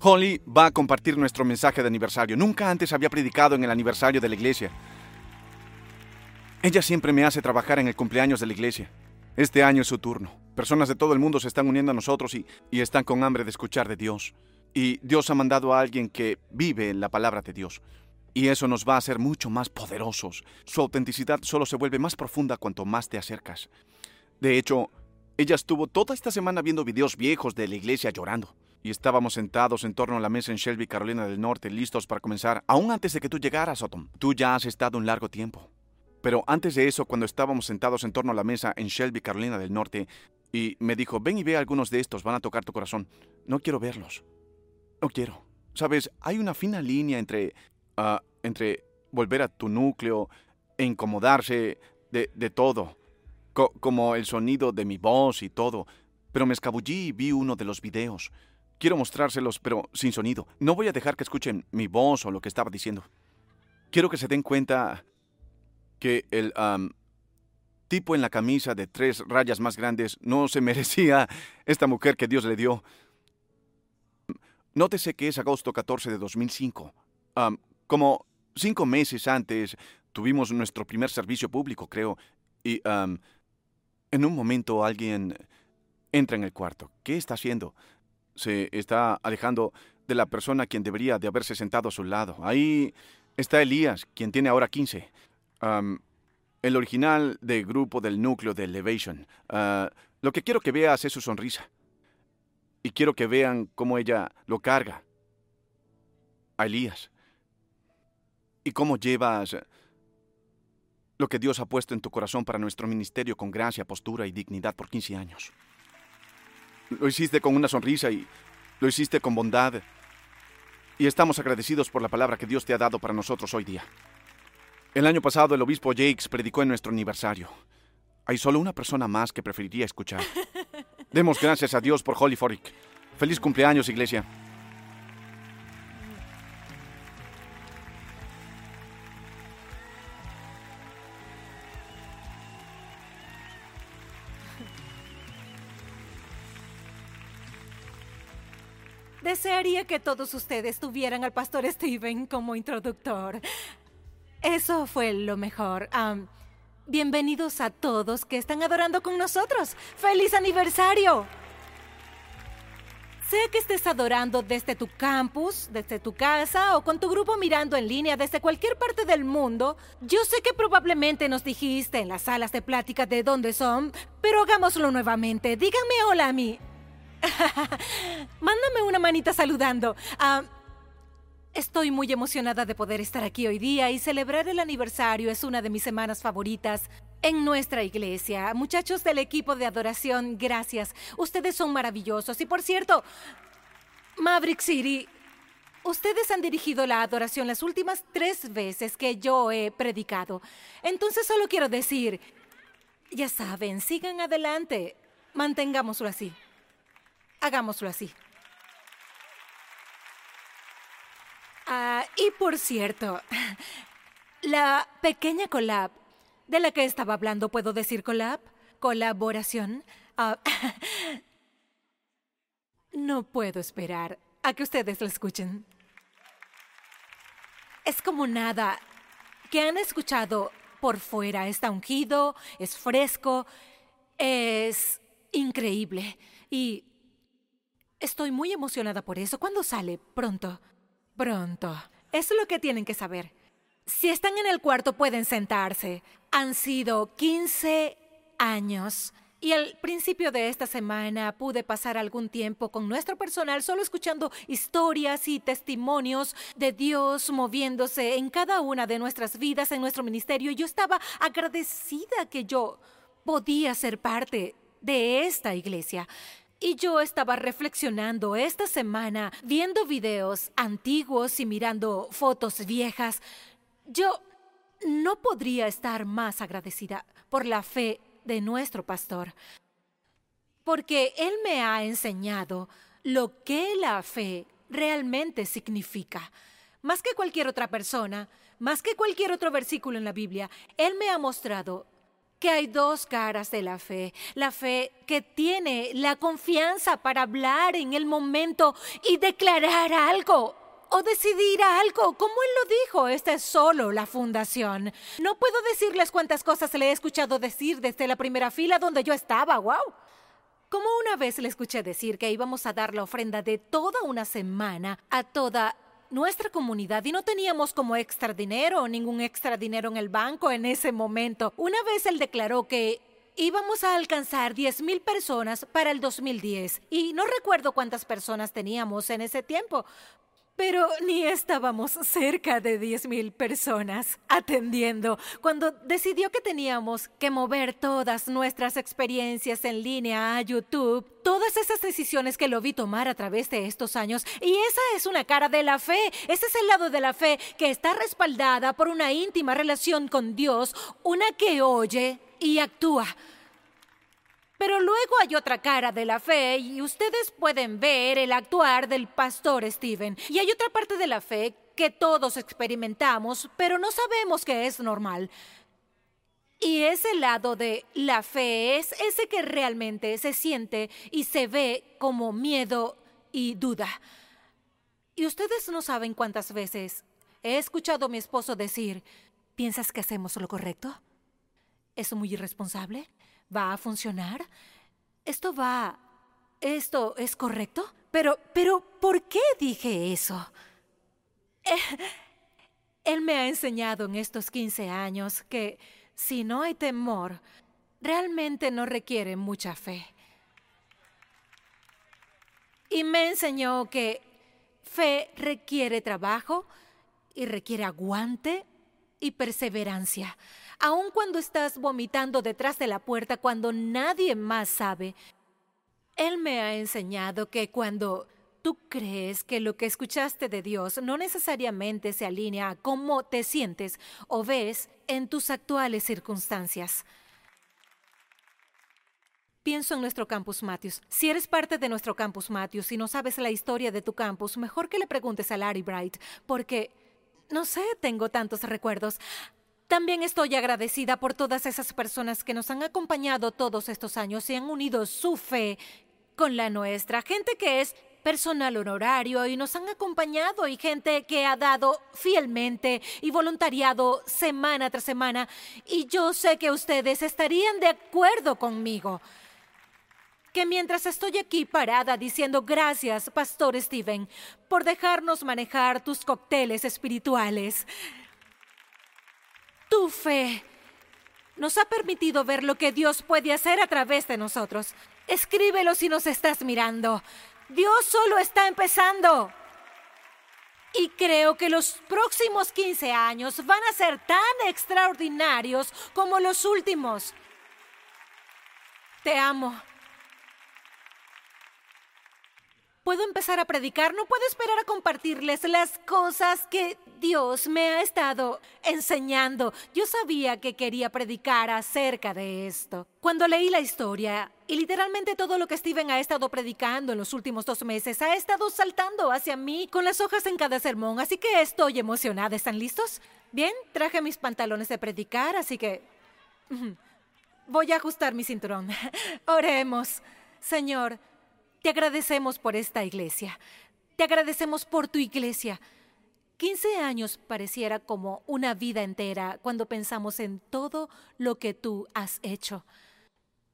Holly va a compartir nuestro mensaje de aniversario. Nunca antes había predicado en el aniversario de la iglesia. Ella siempre me hace trabajar en el cumpleaños de la iglesia. Este año es su turno. Personas de todo el mundo se están uniendo a nosotros y, y están con hambre de escuchar de Dios. Y Dios ha mandado a alguien que vive en la palabra de Dios. Y eso nos va a hacer mucho más poderosos. Su autenticidad solo se vuelve más profunda cuanto más te acercas. De hecho, ella estuvo toda esta semana viendo videos viejos de la iglesia llorando. Y estábamos sentados en torno a la mesa en Shelby, Carolina del Norte, listos para comenzar, aún antes de que tú llegaras, Autumn. Tú ya has estado un largo tiempo. Pero antes de eso, cuando estábamos sentados en torno a la mesa en Shelby, Carolina del Norte, y me dijo, ven y ve algunos de estos, van a tocar tu corazón. No quiero verlos. No quiero. Sabes, hay una fina línea entre, ah, entre volver a tu núcleo e incomodarse de, de todo, como el sonido de mi voz y todo. Pero me escabullí y vi uno de los videos. Quiero mostrárselos, pero sin sonido. No voy a dejar que escuchen mi voz o lo que estaba diciendo. Quiero que se den cuenta que el tipo en la camisa de tres rayas más grandes no se merecía esta mujer que Dios le dio. Nótese que es agosto 14 de 2005. como cinco meses antes tuvimos nuestro primer servicio público, creo, y en un momento alguien entra en el cuarto. ¿Qué está haciendo? Se está alejando de la persona quien debería de haberse sentado a su lado. Ahí está Elías, quien tiene ahora 15. el original del grupo del núcleo de Elevation. Ah, lo que quiero que veas es su sonrisa. Y quiero que vean cómo ella lo carga a Elías. Y cómo llevas lo que Dios ha puesto en tu corazón para nuestro ministerio con gracia, postura y dignidad por 15 años. Lo hiciste con una sonrisa y lo hiciste con bondad. Y estamos agradecidos por la palabra que Dios te ha dado para nosotros hoy día. El año pasado el obispo Jakes predicó en nuestro aniversario. Hay solo una persona más que preferiría escuchar. Demos gracias a Dios por Holy Foric. Feliz cumpleaños, iglesia. Desearía que todos ustedes tuvieran al pastor Steven como introductor. Eso fue lo mejor. bienvenidos a todos que están adorando con nosotros. ¡Feliz aniversario! Sea que estés adorando desde tu campus, desde tu casa o con tu grupo mirando en línea desde cualquier parte del mundo, yo sé que probablemente nos dijiste en las salas de plática de dónde son, pero hagámoslo nuevamente. Díganme hola a mí. Mándame una manita saludando. Ah, estoy muy emocionada de poder estar aquí hoy día y celebrar el aniversario es una de mis semanas favoritas en nuestra iglesia. Muchachos del equipo de adoración, gracias. Ustedes son maravillosos. Y por cierto, Maverick City, ustedes han dirigido la adoración las últimas tres veces que yo he predicado. Entonces solo quiero decir, ya saben, sigan adelante. Mantengámoslo así. Hagámoslo así. Ah, y por cierto, la pequeña collab de la que estaba hablando, ¿puedo decir collab? Colaboración. Ah, no puedo esperar a que ustedes lo escuchen. Es como nada que han escuchado por fuera. Está ungido, es fresco, es increíble. Y Estoy muy emocionada por eso. ¿Cuándo sale? Pronto. Pronto. Es lo que tienen que saber. Si están en el cuarto pueden sentarse. Han sido 15 años. Y al principio de esta semana pude pasar algún tiempo con nuestro personal solo escuchando historias y testimonios de Dios moviéndose en cada una de nuestras vidas en nuestro ministerio. Yo estaba agradecida que yo podía ser parte de esta iglesia. Y yo estaba reflexionando esta semana, viendo videos antiguos y mirando fotos viejas. Yo no podría estar más agradecida por la fe de nuestro pastor, porque él me ha enseñado lo que la fe realmente significa. Más que cualquier otra persona, más que cualquier otro versículo en la Biblia, él me ha mostrado que hay dos caras de la fe. La fe que tiene la confianza para hablar en el momento y declarar algo o decidir algo. Como él lo dijo, esta es solo la fundación. No puedo decirles cuántas cosas le he escuchado decir desde la primera fila donde yo estaba. ¡Wow! Como una vez le escuché decir que íbamos a dar la ofrenda de toda una semana a toda nuestra comunidad y no teníamos como extra dinero ningún extra dinero en el banco en ese momento. Una vez él declaró que íbamos a alcanzar 10 mil personas para el 2010 y no recuerdo cuántas personas teníamos en ese tiempo, pero ni estábamos cerca de 10.000 personas atendiendo cuando decidió que teníamos que mover todas nuestras experiencias en línea a YouTube, todas esas decisiones que lo vi tomar a través de estos años. Y esa es una cara de la fe, ese es el lado de la fe que está respaldada por una íntima relación con Dios, una que oye y actúa. Pero luego hay otra cara de la fe y ustedes pueden ver el actuar del pastor Steven. Y hay otra parte de la fe que todos experimentamos, pero no sabemos que es normal. Y ese lado de la fe es ese que realmente se siente y se ve como miedo y duda. Y ustedes no saben cuántas veces he escuchado a mi esposo decir, ¿piensas que hacemos lo correcto? ¿Es muy irresponsable? ¿Va a funcionar? ¿Esto va... ¿Esto es correcto? Pero, pero, ¿por qué dije eso? Eh, él me ha enseñado en estos 15 años que si no hay temor, realmente no requiere mucha fe. Y me enseñó que fe requiere trabajo y requiere aguante y perseverancia aun cuando estás vomitando detrás de la puerta cuando nadie más sabe. Él me ha enseñado que cuando tú crees que lo que escuchaste de Dios no necesariamente se alinea a cómo te sientes o ves en tus actuales circunstancias. Pienso en nuestro campus Matthews. Si eres parte de nuestro campus Matthews y no sabes la historia de tu campus, mejor que le preguntes a Larry Bright, porque, no sé, tengo tantos recuerdos. También estoy agradecida por todas esas personas que nos han acompañado todos estos años y han unido su fe con la nuestra. Gente que es personal honorario y nos han acompañado y gente que ha dado fielmente y voluntariado semana tras semana. Y yo sé que ustedes estarían de acuerdo conmigo. Que mientras estoy aquí parada diciendo gracias, Pastor Steven, por dejarnos manejar tus cócteles espirituales, tu fe nos ha permitido ver lo que Dios puede hacer a través de nosotros. Escríbelo si nos estás mirando. Dios solo está empezando. Y creo que los próximos 15 años van a ser tan extraordinarios como los últimos. Te amo. Puedo empezar a predicar, no puedo esperar a compartirles las cosas que Dios me ha estado enseñando. Yo sabía que quería predicar acerca de esto. Cuando leí la historia, y literalmente todo lo que Steven ha estado predicando en los últimos dos meses ha estado saltando hacia mí con las hojas en cada sermón, así que estoy emocionada. ¿Están listos? Bien, traje mis pantalones de predicar, así que... Voy a ajustar mi cinturón. Oremos. Señor, te agradecemos por esta iglesia. Te agradecemos por tu iglesia. 15 años pareciera como una vida entera cuando pensamos en todo lo que tú has hecho.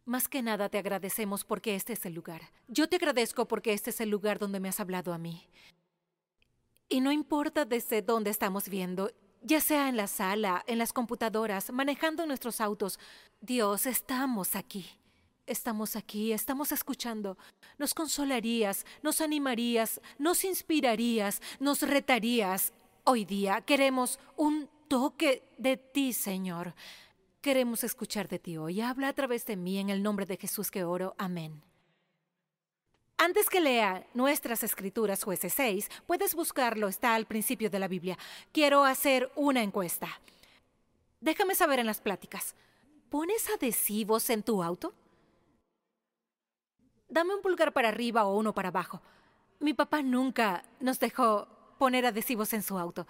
Más que nada te agradecemos porque este es el lugar. Yo te agradezco porque este es el lugar donde me has hablado a mí. Y no importa desde dónde estamos viendo, ya sea en la sala, en las computadoras, manejando nuestros autos, Dios, estamos aquí. Estamos aquí, estamos escuchando. Nos consolarías, nos animarías, nos inspirarías, nos retarías. Hoy día queremos un toque de ti, Señor. Queremos escuchar de ti hoy. Habla a través de mí en el nombre de Jesús que oro. Amén. Antes que lea nuestras escrituras, jueces 6, puedes buscarlo, está al principio de la Biblia. Quiero hacer una encuesta. Déjame saber en las pláticas. ¿Pones adhesivos en tu auto? Dame un pulgar para arriba o uno para abajo. Mi papá nunca nos dejó poner adhesivos en su auto.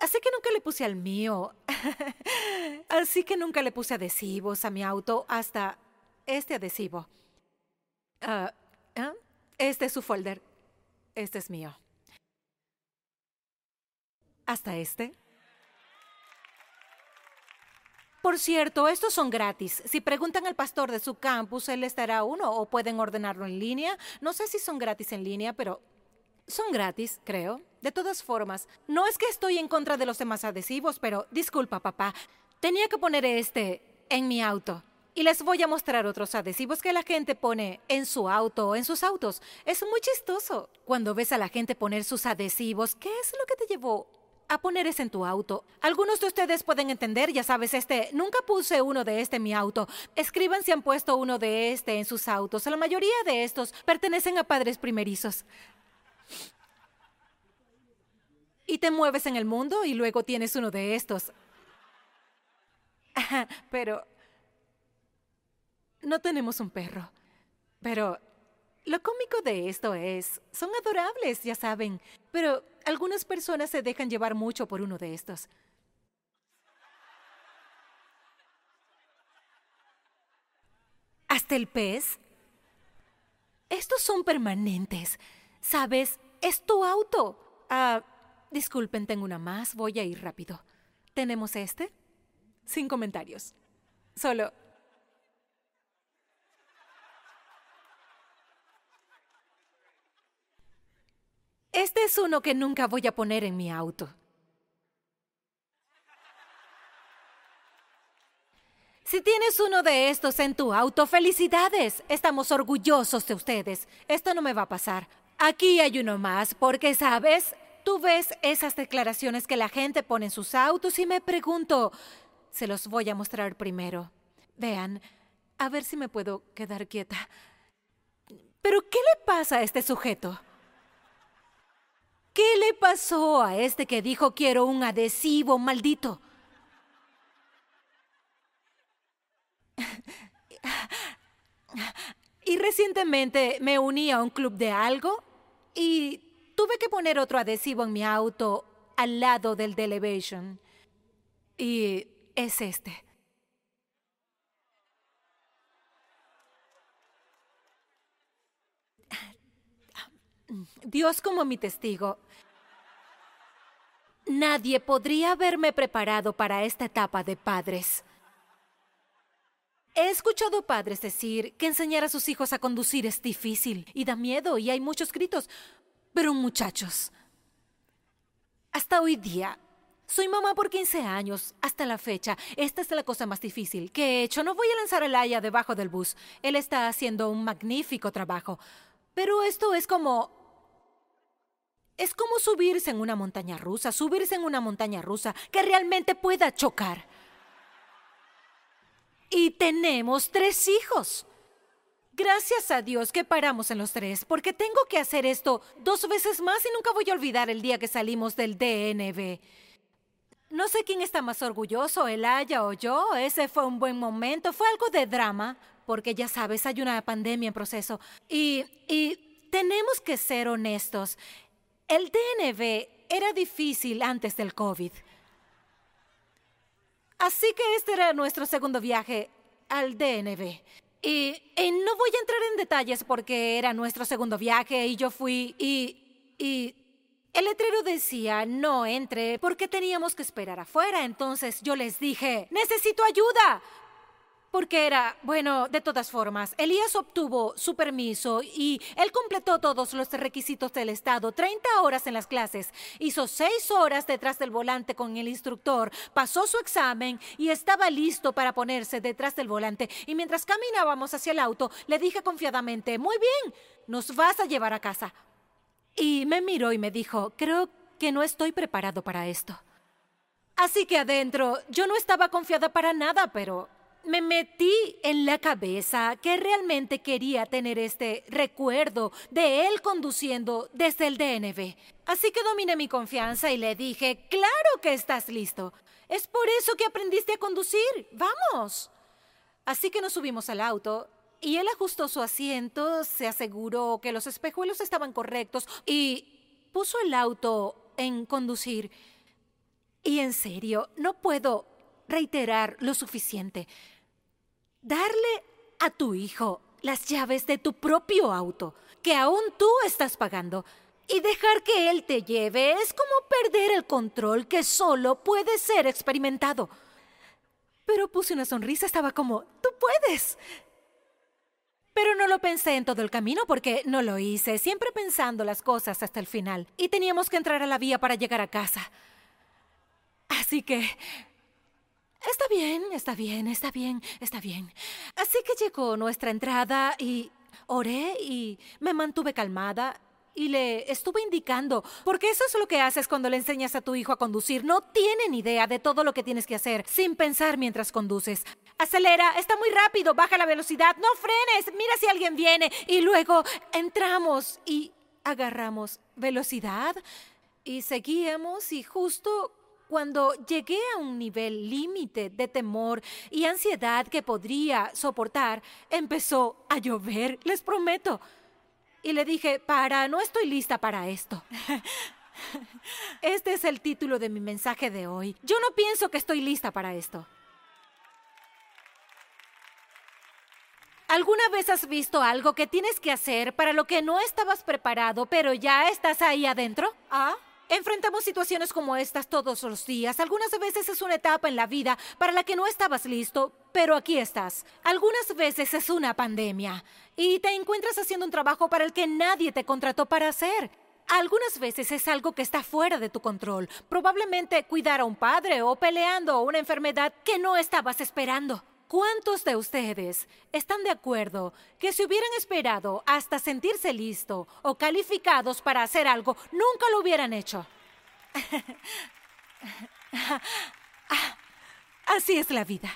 Así que nunca le puse al mío. Así que nunca le puse adhesivos a mi auto hasta este adhesivo. ¿ah? Este es su folder. Este es mío. Hasta este. Por cierto, estos son gratis. Si preguntan al pastor de su campus, él les dará uno o pueden ordenarlo en línea. No sé si son gratis en línea, pero son gratis, creo. De todas formas, no es que estoy en contra de los demás adhesivos, pero disculpa, papá. Tenía que poner este en mi auto. Y les voy a mostrar otros adhesivos que la gente pone en su auto o en sus autos. Es muy chistoso cuando ves a la gente poner sus adhesivos. ¿Qué es lo que te llevó a poner ese en tu auto. Algunos de ustedes pueden entender, ya sabes, este, nunca puse uno de este en mi auto. Escriban si han puesto uno de este en sus autos. La mayoría de estos pertenecen a padres primerizos. Y te mueves en el mundo y luego tienes uno de estos. Pero no tenemos un perro. Pero lo cómico de esto es, son adorables, ya saben, pero algunas personas se dejan llevar mucho por uno de estos. Hasta el pez. Estos son permanentes. ¿Sabes? Es tu auto. Ah, disculpen, tengo una más. Voy a ir rápido. ¿Tenemos este? Sin comentarios. Solo Este es uno que nunca voy a poner en mi auto. Si tienes uno de estos en tu auto, felicidades. Estamos orgullosos de ustedes. Esto no me va a pasar. Aquí hay uno más, porque sabes, tú ves esas declaraciones que la gente pone en sus autos y me pregunto, se los voy a mostrar primero. Vean, a ver si me puedo quedar quieta. Pero, ¿qué le pasa a este sujeto? ¿Qué le pasó a este que dijo quiero un adhesivo maldito? Y recientemente me uní a un club de algo y tuve que poner otro adhesivo en mi auto al lado del de Elevation. Y es este. Dios como mi testigo, nadie podría haberme preparado para esta etapa de padres. He escuchado padres decir que enseñar a sus hijos a conducir es difícil y da miedo y hay muchos gritos. Pero muchachos, hasta hoy día, soy mamá por 15 años, hasta la fecha. Esta es la cosa más difícil que he hecho. No voy a lanzar a Laia debajo del bus. Él está haciendo un magnífico trabajo. Pero esto es como es como subirse en una montaña rusa, subirse en una montaña rusa que realmente pueda chocar. Y tenemos tres hijos. Gracias a Dios que paramos en los tres, porque tengo que hacer esto dos veces más y nunca voy a olvidar el día que salimos del DNB. No sé quién está más orgulloso, el Aya o yo. Ese fue un buen momento. Fue algo de drama, porque ya sabes, hay una pandemia en proceso. Y, y tenemos que ser honestos. El DNB era difícil antes del COVID. Así que este era nuestro segundo viaje al DNB. Y, no voy a entrar en detalles porque era nuestro segundo viaje y yo fui y... y el letrero decía, no entre, porque teníamos que esperar afuera. Entonces yo les dije, necesito ayuda. Porque era, bueno, de todas formas, Elías obtuvo su permiso y él completó todos los requisitos del Estado, 30 horas en las clases, hizo 6 horas detrás del volante con el instructor, pasó su examen y estaba listo para ponerse detrás del volante. Y mientras caminábamos hacia el auto, le dije confiadamente, muy bien, nos vas a llevar a casa. Y me miró y me dijo, creo que no estoy preparado para esto. Así que adentro, yo no estaba confiada para nada, pero me metí en la cabeza que realmente quería tener este recuerdo de él conduciendo desde el DNB. Así que dominé mi confianza y le dije, claro que estás listo. Es por eso que aprendiste a conducir. Vamos. Así que nos subimos al auto y él ajustó su asiento, se aseguró que los espejuelos estaban correctos y puso el auto en conducir. Y en serio, no puedo reiterar lo suficiente. Darle a tu hijo las llaves de tu propio auto, que aún tú estás pagando, y dejar que él te lleve es como perder el control que solo puede ser experimentado. Pero puse una sonrisa, estaba como, tú puedes. Pero no lo pensé en todo el camino porque no lo hice, siempre pensando las cosas hasta el final. Y teníamos que entrar a la vía para llegar a casa. Así que... Está bien, está bien, está bien, está bien. Así que llegó nuestra entrada y oré y me mantuve calmada y le estuve indicando, porque eso es lo que haces cuando le enseñas a tu hijo a conducir. No tienen idea de todo lo que tienes que hacer sin pensar mientras conduces. Acelera, está muy rápido, baja la velocidad, no frenes, mira si alguien viene. Y luego entramos y agarramos velocidad y seguíamos y justo cuando llegué a un nivel límite de temor y ansiedad que podría soportar, empezó a llover, les prometo y le dije, para, no estoy lista para esto. Este es el título de mi mensaje de hoy. Yo no pienso que estoy lista para esto. ¿Alguna vez has visto algo que tienes que hacer para lo que no estabas preparado, pero ya estás ahí adentro? ¿Ah? Enfrentamos situaciones como estas todos los días. Algunas veces es una etapa en la vida para la que no estabas listo, pero aquí estás. Algunas veces es una pandemia y te encuentras haciendo un trabajo para el que nadie te contrató para hacer. Algunas veces es algo que está fuera de tu control, probablemente cuidar a un padre o peleando una enfermedad que no estabas esperando. ¿Cuántos de ustedes están de acuerdo que si hubieran esperado hasta sentirse listo o calificados para hacer algo, nunca lo hubieran hecho? Así es la vida.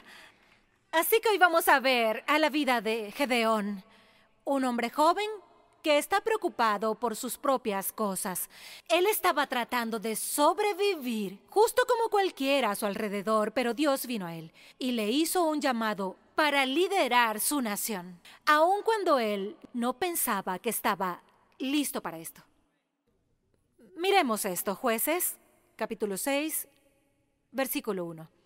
Así que hoy vamos a ver a la vida de Gedeón, un hombre joven que está preocupado por sus propias cosas. Él estaba tratando de sobrevivir, justo como cualquiera a su alrededor, pero Dios vino a él y le hizo un llamado para liderar su nación, aun cuando él no pensaba que estaba listo para esto. Miremos esto, jueces, capítulo 6, versículo 1.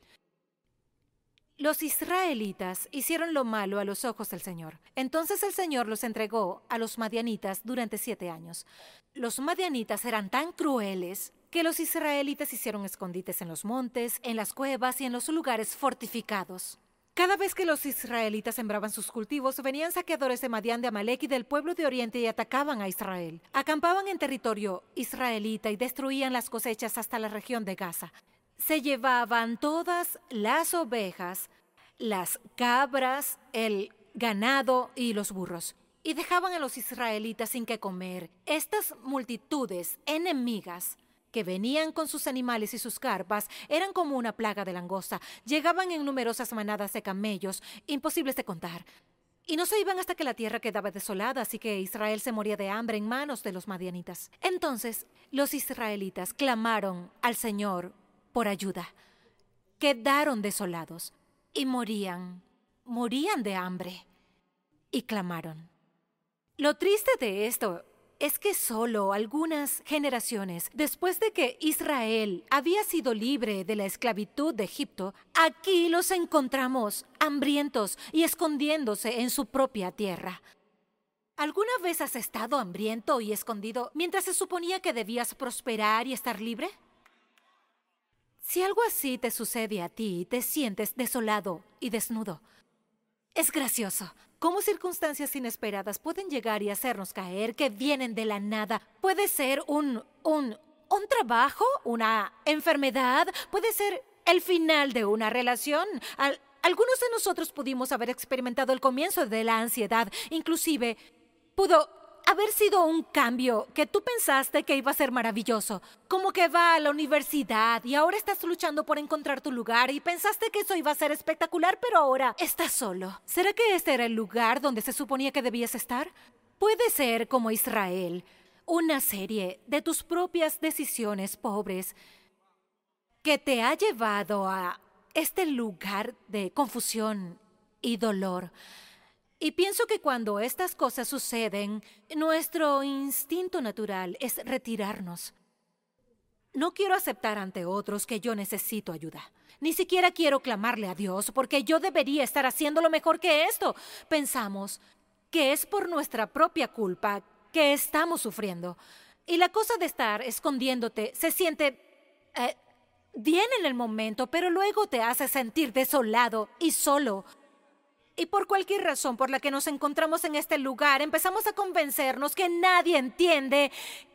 Los israelitas hicieron lo malo a los ojos del Señor. Entonces el Señor los entregó a los madianitas durante siete años. Los madianitas eran tan crueles que los israelitas hicieron escondites en los montes, en las cuevas y en los lugares fortificados. Cada vez que los israelitas sembraban sus cultivos, venían saqueadores de Madián de Amalek y del pueblo de Oriente y atacaban a Israel. Acampaban en territorio israelita y destruían las cosechas hasta la región de Gaza se llevaban todas las ovejas, las cabras, el ganado y los burros, y dejaban a los israelitas sin que comer. Estas multitudes enemigas que venían con sus animales y sus carpas eran como una plaga de langosta. Llegaban en numerosas manadas de camellos, imposibles de contar. Y no se iban hasta que la tierra quedaba desolada, así que Israel se moría de hambre en manos de los madianitas. Entonces los israelitas clamaron al Señor por ayuda. Quedaron desolados y morían, morían de hambre. Y clamaron. Lo triste de esto es que solo algunas generaciones después de que Israel había sido libre de la esclavitud de Egipto, aquí los encontramos hambrientos y escondiéndose en su propia tierra. ¿Alguna vez has estado hambriento y escondido mientras se suponía que debías prosperar y estar libre? Si algo así te sucede a ti, te sientes desolado y desnudo. Es gracioso cómo circunstancias inesperadas pueden llegar y hacernos caer, que vienen de la nada. Puede ser un, un, un trabajo, una enfermedad, puede ser el final de una relación. algunos de nosotros pudimos haber experimentado el comienzo de la ansiedad, inclusive pudo haber sido un cambio que tú pensaste que iba a ser maravilloso. Como que va a la universidad y ahora estás luchando por encontrar tu lugar y pensaste que eso iba a ser espectacular, pero ahora estás solo. ¿Será que este era el lugar donde se suponía que debías estar? Puede ser como Israel, una serie de tus propias decisiones pobres que te ha llevado a este lugar de confusión y dolor. Y pienso que cuando estas cosas suceden, nuestro instinto natural es retirarnos. no quiero aceptar ante otros que yo necesito ayuda. Ni siquiera quiero clamarle a Dios porque yo debería estar haciendo lo mejor que esto. Pensamos que es por nuestra propia culpa que estamos sufriendo. Y la cosa de estar escondiéndote se siente eh, bien en el momento, pero luego te hace sentir desolado y solo. Y por cualquier razón por la que nos encontramos en este lugar, empezamos a convencernos que nadie entiende,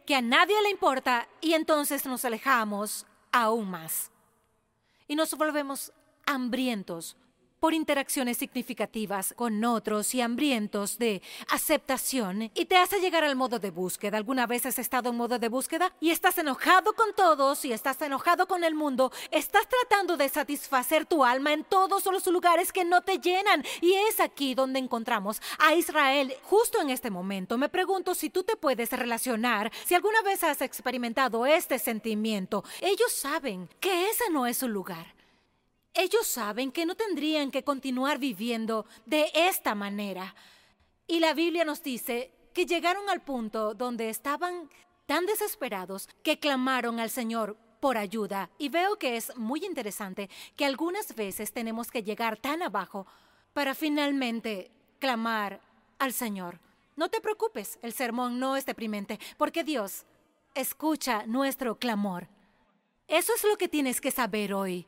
que a nadie le importa, y entonces nos alejamos aún más. Y nos volvemos hambrientos por interacciones significativas con otros y hambrientos de aceptación y te hace llegar al modo de búsqueda. ¿Alguna vez has estado en modo de búsqueda y estás enojado con todos y estás enojado con el mundo? Estás tratando de satisfacer tu alma en todos los lugares que no te llenan y es aquí donde encontramos a Israel justo en este momento. Me pregunto si tú te puedes relacionar, si alguna vez has experimentado este sentimiento. Ellos saben que ese no es su lugar. Ellos saben que no tendrían que continuar viviendo de esta manera. Y la Biblia nos dice que llegaron al punto donde estaban tan desesperados que clamaron al Señor por ayuda. Y veo que es muy interesante que algunas veces tenemos que llegar tan abajo para finalmente clamar al Señor. No te preocupes, el sermón no es deprimente, porque Dios escucha nuestro clamor. Eso es lo que tienes que saber hoy.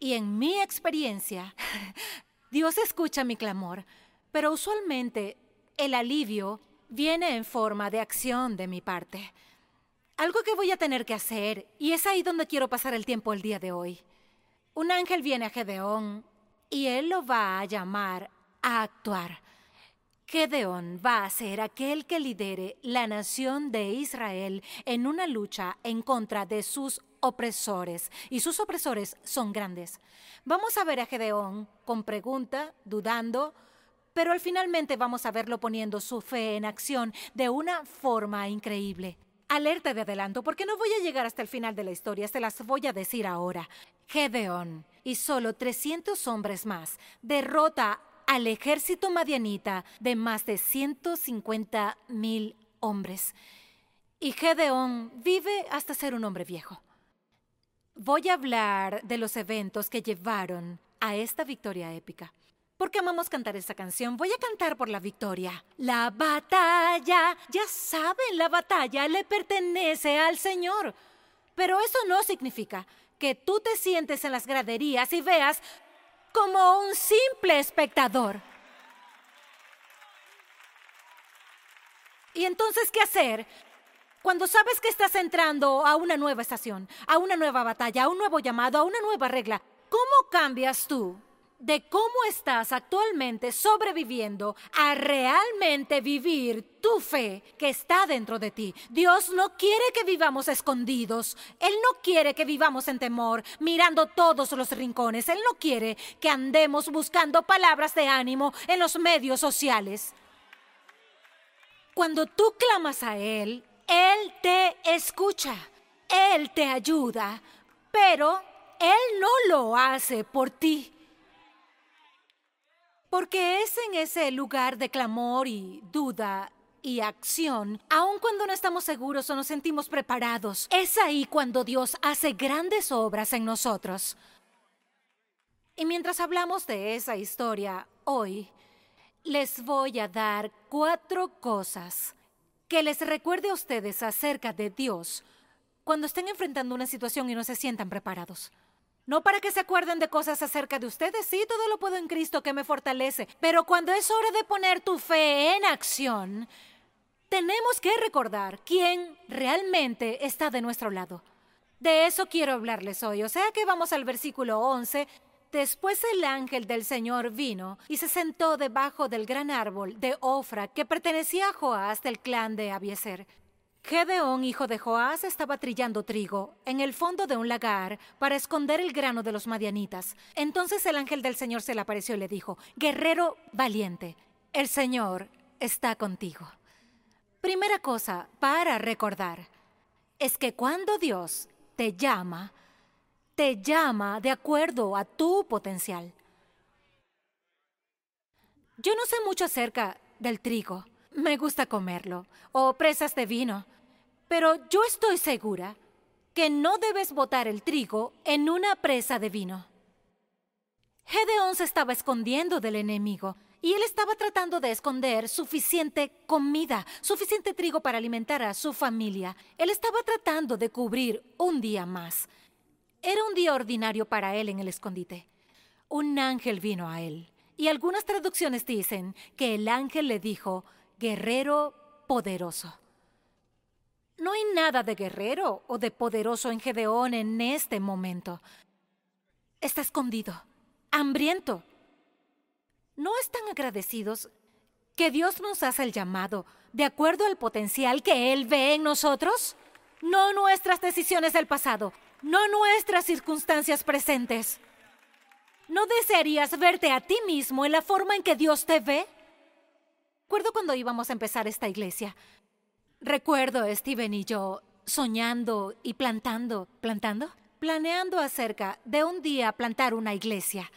Y en mi experiencia, Dios escucha mi clamor, pero usualmente el alivio viene en forma de acción de mi parte. Algo que voy a tener que hacer, y es ahí donde quiero pasar el tiempo el día de hoy. Un ángel viene a Gedeón y él lo va a llamar a actuar. Gedeón va a ser aquel que lidere la nación de Israel en una lucha en contra de sus opresores, y sus opresores son grandes. Vamos a ver a Gedeón con pregunta, dudando, pero al finalmente vamos a verlo poniendo su fe en acción de una forma increíble. Alerta de adelanto, porque no voy a llegar hasta el final de la historia, se las voy a decir ahora. Gedeón y solo 300 hombres más derrota al ejército madianita de más de 150 mil hombres. Y Gedeón vive hasta ser un hombre viejo. Voy a hablar de los eventos que llevaron a esta victoria épica. Porque amamos cantar esta canción, voy a cantar por la victoria. La batalla, ya saben, la batalla le pertenece al Señor. Pero eso no significa que tú te sientes en las graderías y veas como un simple espectador. ¿Y entonces qué hacer? Cuando sabes que estás entrando a una nueva estación, a una nueva batalla, a un nuevo llamado, a una nueva regla, ¿cómo cambias tú de cómo estás actualmente sobreviviendo a realmente vivir tu fe que está dentro de ti. Dios no quiere que vivamos escondidos. Él no quiere que vivamos en temor, mirando todos los rincones. Él no quiere que andemos buscando palabras de ánimo en los medios sociales. Cuando tú clamas a Él, Él te escucha, Él te ayuda, pero Él no lo hace por ti. Porque es en ese lugar de clamor y duda y acción, aun cuando no estamos seguros o nos sentimos preparados, es ahí cuando Dios hace grandes obras en nosotros. Y mientras hablamos de esa historia hoy, les voy a dar cuatro cosas que les recuerde a ustedes acerca de Dios cuando estén enfrentando una situación y no se sientan preparados. No para que se acuerden de cosas acerca de ustedes, sí, todo lo puedo en Cristo que me fortalece, pero cuando es hora de poner tu fe en acción, tenemos que recordar quién realmente está de nuestro lado. De eso quiero hablarles hoy, o sea que vamos al versículo 11. Después el ángel del Señor vino y se sentó debajo del gran árbol de Ofra que pertenecía a Joás del clan de Abieser. Gedeón, hijo de Joás, estaba trillando trigo en el fondo de un lagar para esconder el grano de los madianitas. Entonces el ángel del Señor se le apareció y le dijo, Guerrero valiente, el Señor está contigo. Primera cosa para recordar es que cuando Dios te llama, te llama de acuerdo a tu potencial. Yo no sé mucho acerca del trigo. Me gusta comerlo, o presas de vino, pero yo estoy segura que no debes botar el trigo en una presa de vino. Gedeón se estaba escondiendo del enemigo y él estaba tratando de esconder suficiente comida, suficiente trigo para alimentar a su familia. Él estaba tratando de cubrir un día más. Era un día ordinario para él en el escondite. Un ángel vino a él y algunas traducciones dicen que el ángel le dijo, guerrero poderoso. No hay nada de guerrero o de poderoso en Gedeón en este momento. Está escondido hambriento. ¿No están agradecidos que Dios nos hace el llamado de acuerdo al potencial que Él ve en nosotros? No nuestras decisiones del pasado, no nuestras circunstancias presentes. ¿No desearías verte a ti mismo en la forma en que Dios te ve? Recuerdo cuando íbamos a empezar esta iglesia. Recuerdo Steven y yo soñando y plantando, plantando, planeando acerca de un día plantar una iglesia.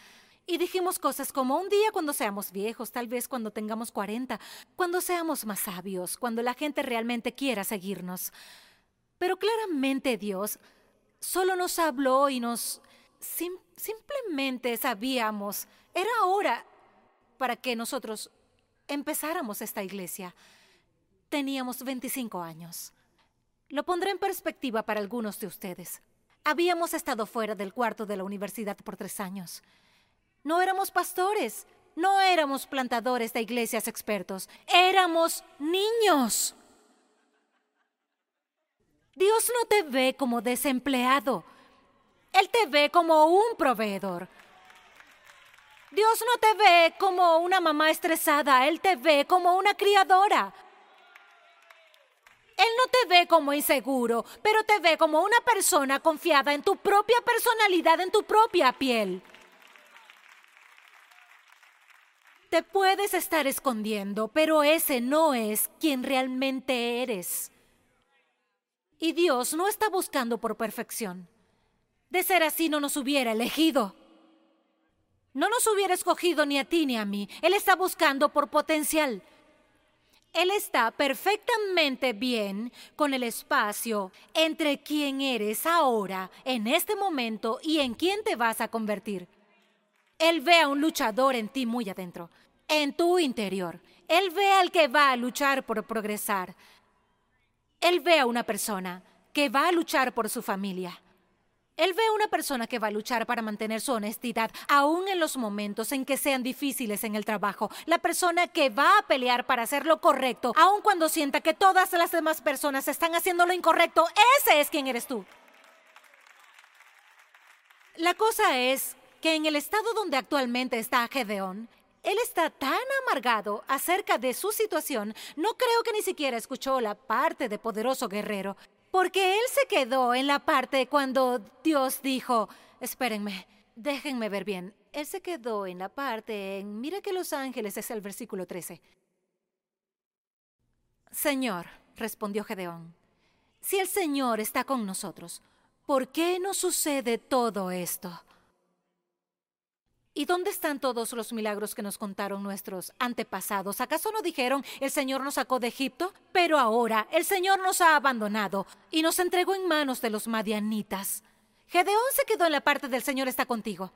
Y dijimos cosas como un día cuando seamos viejos, tal vez cuando tengamos 40, cuando seamos más sabios, cuando la gente realmente quiera seguirnos. Pero claramente Dios solo nos habló y nos... simplemente sabíamos, era hora para que nosotros empezáramos esta iglesia. Teníamos 25 años. Lo pondré en perspectiva para algunos de ustedes. Habíamos estado fuera del cuarto de la universidad por tres años. No éramos pastores, no éramos plantadores de iglesias expertos, éramos niños. Dios no te ve como desempleado, Él te ve como un proveedor. Dios no te ve como una mamá estresada, Él te ve como una criadora. Él no te ve como inseguro, pero te ve como una persona confiada en tu propia personalidad, en tu propia piel. Te puedes estar escondiendo, pero ese no es quien realmente eres. Y Dios no está buscando por perfección. De ser así no nos hubiera elegido. No nos hubiera escogido ni a ti ni a mí. Él está buscando por potencial. Él está perfectamente bien con el espacio entre quién eres ahora, en este momento, y en quién te vas a convertir. Él ve a un luchador en ti muy adentro, en tu interior. Él ve al que va a luchar por progresar. Él ve a una persona que va a luchar por su familia. Él ve a una persona que va a luchar para mantener su honestidad, aún en los momentos en que sean difíciles en el trabajo. La persona que va a pelear para hacer lo correcto, aun cuando sienta que todas las demás personas están haciendo lo incorrecto. Ese es quien eres tú. La cosa es que en el estado donde actualmente está Gedeón, él está tan amargado acerca de su situación, no creo que ni siquiera escuchó la parte de poderoso guerrero. Porque él se quedó en la parte cuando Dios dijo, espérenme, déjenme ver bien. Él se quedó en la parte en, mira que los ángeles es el versículo 13. Señor, respondió Gedeón, si el Señor está con nosotros, ¿por qué no sucede todo esto? ¿Y dónde están todos los milagros que nos contaron nuestros antepasados? ¿Acaso no dijeron, el Señor nos sacó de Egipto? Pero ahora el Señor nos ha abandonado y nos entregó en manos de los madianitas. Gedeón se quedó en la parte del Señor está contigo.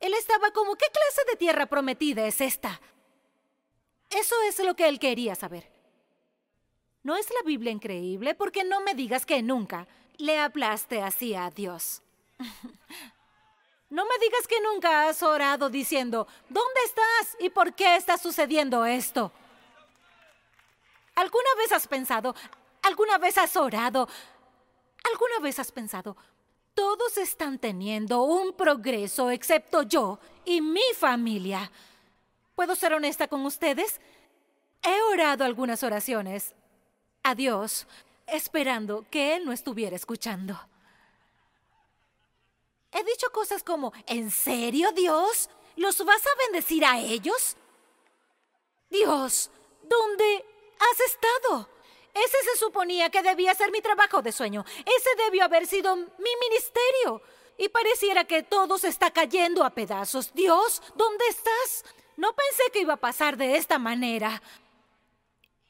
Él estaba como, ¿qué clase de tierra prometida es esta? Eso es lo que él quería saber. ¿No es la Biblia increíble? Porque no me digas que nunca le hablaste así a Dios. No me digas que nunca has orado diciendo, ¿dónde estás y por qué está sucediendo esto? ¿Alguna vez has pensado, alguna vez has orado, alguna vez has pensado, todos están teniendo un progreso excepto yo y mi familia? ¿Puedo ser honesta con ustedes? He orado algunas oraciones a Dios esperando que Él no estuviera escuchando. He dicho cosas como, ¿en serio, Dios? ¿Los vas a bendecir a ellos? Dios, ¿dónde has estado? Ese se suponía que debía ser mi trabajo de sueño. Ese debió haber sido mi ministerio. Y pareciera que todo se está cayendo a pedazos. Dios, ¿dónde estás? No pensé que iba a pasar de esta manera.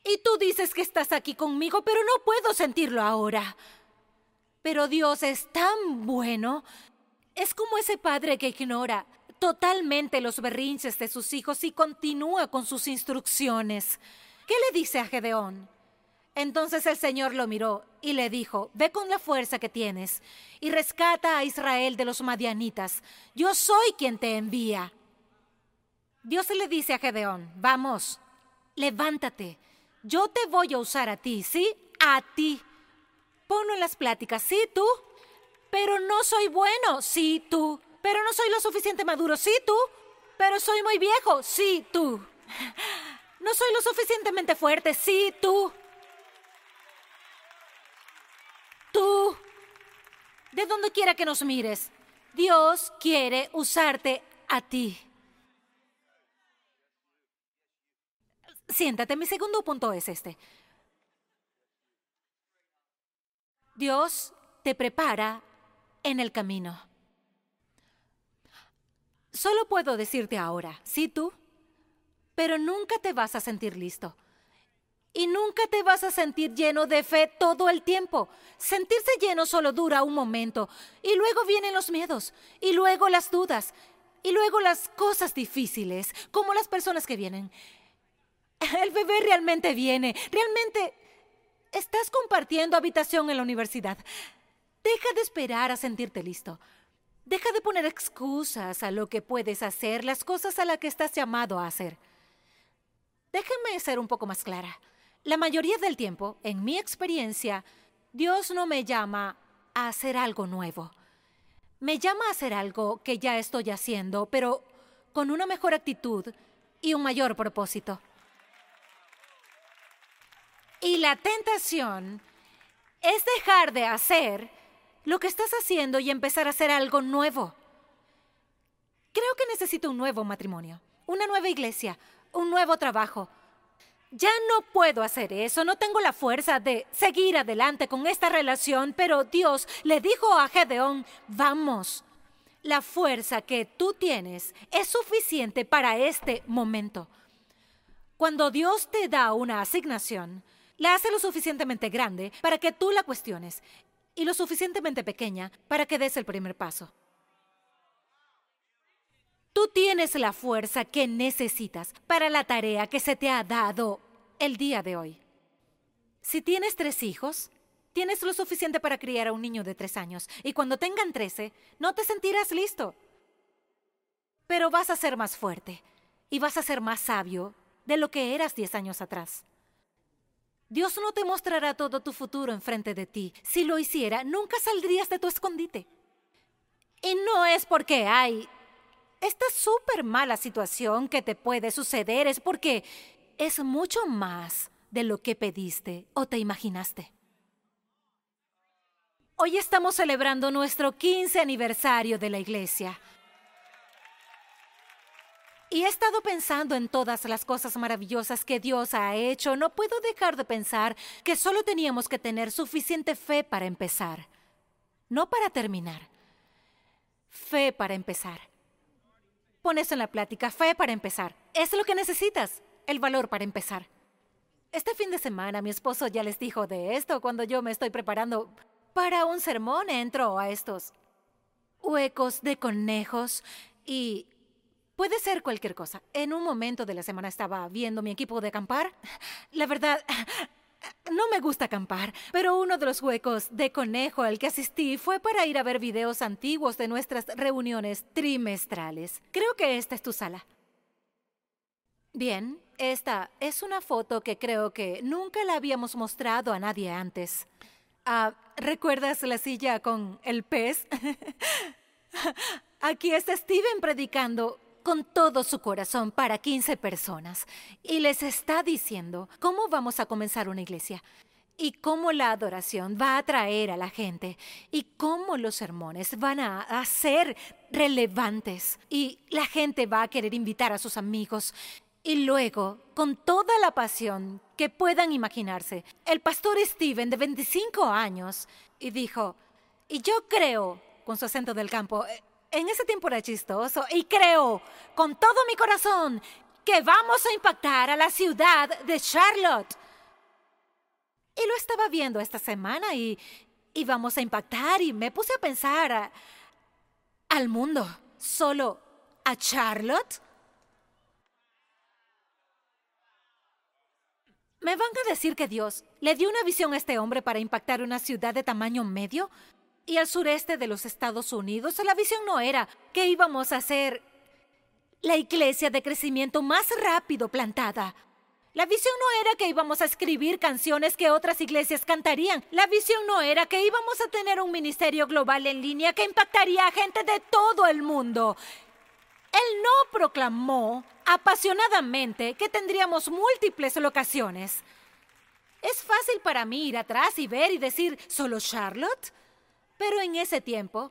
Y tú dices que estás aquí conmigo, pero no puedo sentirlo ahora. Pero Dios es tan bueno. Es como ese padre que ignora totalmente los berrinches de sus hijos y continúa con sus instrucciones. ¿Qué le dice a Gedeón? Entonces el Señor lo miró y le dijo, ve con la fuerza que tienes y rescata a Israel de los madianitas. Yo soy quien te envía. Dios le dice a Gedeón, vamos, levántate, yo te voy a usar a ti, ¿sí? A ti. Ponlo en las pláticas, sí, tú. Pero no soy bueno, sí, tú. Pero no soy lo suficiente maduro, sí, tú. Pero soy muy viejo, sí, tú. No soy lo suficientemente fuerte, sí, tú. Tú. De donde quiera que nos mires, Dios quiere usarte a ti. Siéntate, mi segundo punto es este. Dios te prepara en el camino. Solo puedo decirte ahora, sí tú, pero nunca te vas a sentir listo. Y nunca te vas a sentir lleno de fe todo el tiempo. Sentirse lleno solo dura un momento. Y luego vienen los miedos. Y luego las dudas. Y luego las cosas difíciles, como las personas que vienen. El bebé realmente viene. Realmente estás compartiendo habitación en la universidad. Deja de esperar a sentirte listo. Deja de poner excusas a lo que puedes hacer, las cosas a las que estás llamado a hacer. Déjenme ser un poco más clara. La mayoría del tiempo, en mi experiencia, Dios no me llama a hacer algo nuevo. Me llama a hacer algo que ya estoy haciendo, pero con una mejor actitud y un mayor propósito. Y la tentación es dejar de hacer lo que estás haciendo y empezar a hacer algo nuevo. Creo que necesito un nuevo matrimonio, una nueva iglesia, un nuevo trabajo. Ya no puedo hacer eso, no tengo la fuerza de seguir adelante con esta relación, pero Dios le dijo a Gedeón, vamos, la fuerza que tú tienes es suficiente para este momento. Cuando Dios te da una asignación, la hace lo suficientemente grande para que tú la cuestiones y lo suficientemente pequeña para que des el primer paso. Tú tienes la fuerza que necesitas para la tarea que se te ha dado el día de hoy. Si tienes tres hijos, tienes lo suficiente para criar a un niño de tres años y cuando tengan trece, no te sentirás listo. Pero vas a ser más fuerte y vas a ser más sabio de lo que eras diez años atrás. Dios no te mostrará todo tu futuro enfrente de ti. Si lo hiciera, nunca saldrías de tu escondite. Y no es porque hay esta súper mala situación que te puede suceder, es porque es mucho más de lo que pediste o te imaginaste. Hoy estamos celebrando nuestro 15 aniversario de la iglesia. Y he estado pensando en todas las cosas maravillosas que Dios ha hecho. No puedo dejar de pensar que solo teníamos que tener suficiente fe para empezar. No para terminar. Fe para empezar. Pones en la plática, fe para empezar. Es lo que necesitas, el valor para empezar. Este fin de semana mi esposo ya les dijo de esto cuando yo me estoy preparando para un sermón. Entro a estos huecos de conejos y Puede ser cualquier cosa. En un momento de la semana estaba viendo mi equipo de acampar. La verdad, no me gusta acampar, pero uno de los huecos de conejo al que asistí fue para ir a ver videos antiguos de nuestras reuniones trimestrales. Creo que esta es tu sala. Bien, esta es una foto que creo que nunca la habíamos mostrado a nadie antes. Ah, ¿Recuerdas la silla con el pez? Aquí está Steven predicando con todo su corazón para 15 personas y les está diciendo cómo vamos a comenzar una iglesia y cómo la adoración va a atraer a la gente y cómo los sermones van a, ser relevantes y la gente va a querer invitar a sus amigos. Y luego, con toda la pasión que puedan imaginarse, el pastor Steven, de 25 años, y dijo, y yo creo, con su acento del campo, en ese tiempo era chistoso y creo con todo mi corazón que vamos a impactar a la ciudad de Charlotte. Y lo estaba viendo esta semana y, íbamos a impactar y me puse a pensar al mundo, solo a Charlotte. ¿Me van a decir que Dios le dio una visión a este hombre para impactar una ciudad de tamaño medio? Y al sureste de los Estados Unidos, la visión no era que íbamos a ser la iglesia de crecimiento más rápido plantada. La visión no era que íbamos a escribir canciones que otras iglesias cantarían. La visión no era que íbamos a tener un ministerio global en línea que impactaría a gente de todo el mundo. Él no proclamó apasionadamente que tendríamos múltiples locaciones. Es fácil para mí ir atrás y ver y decir, ¿solo Charlotte? Pero en ese tiempo,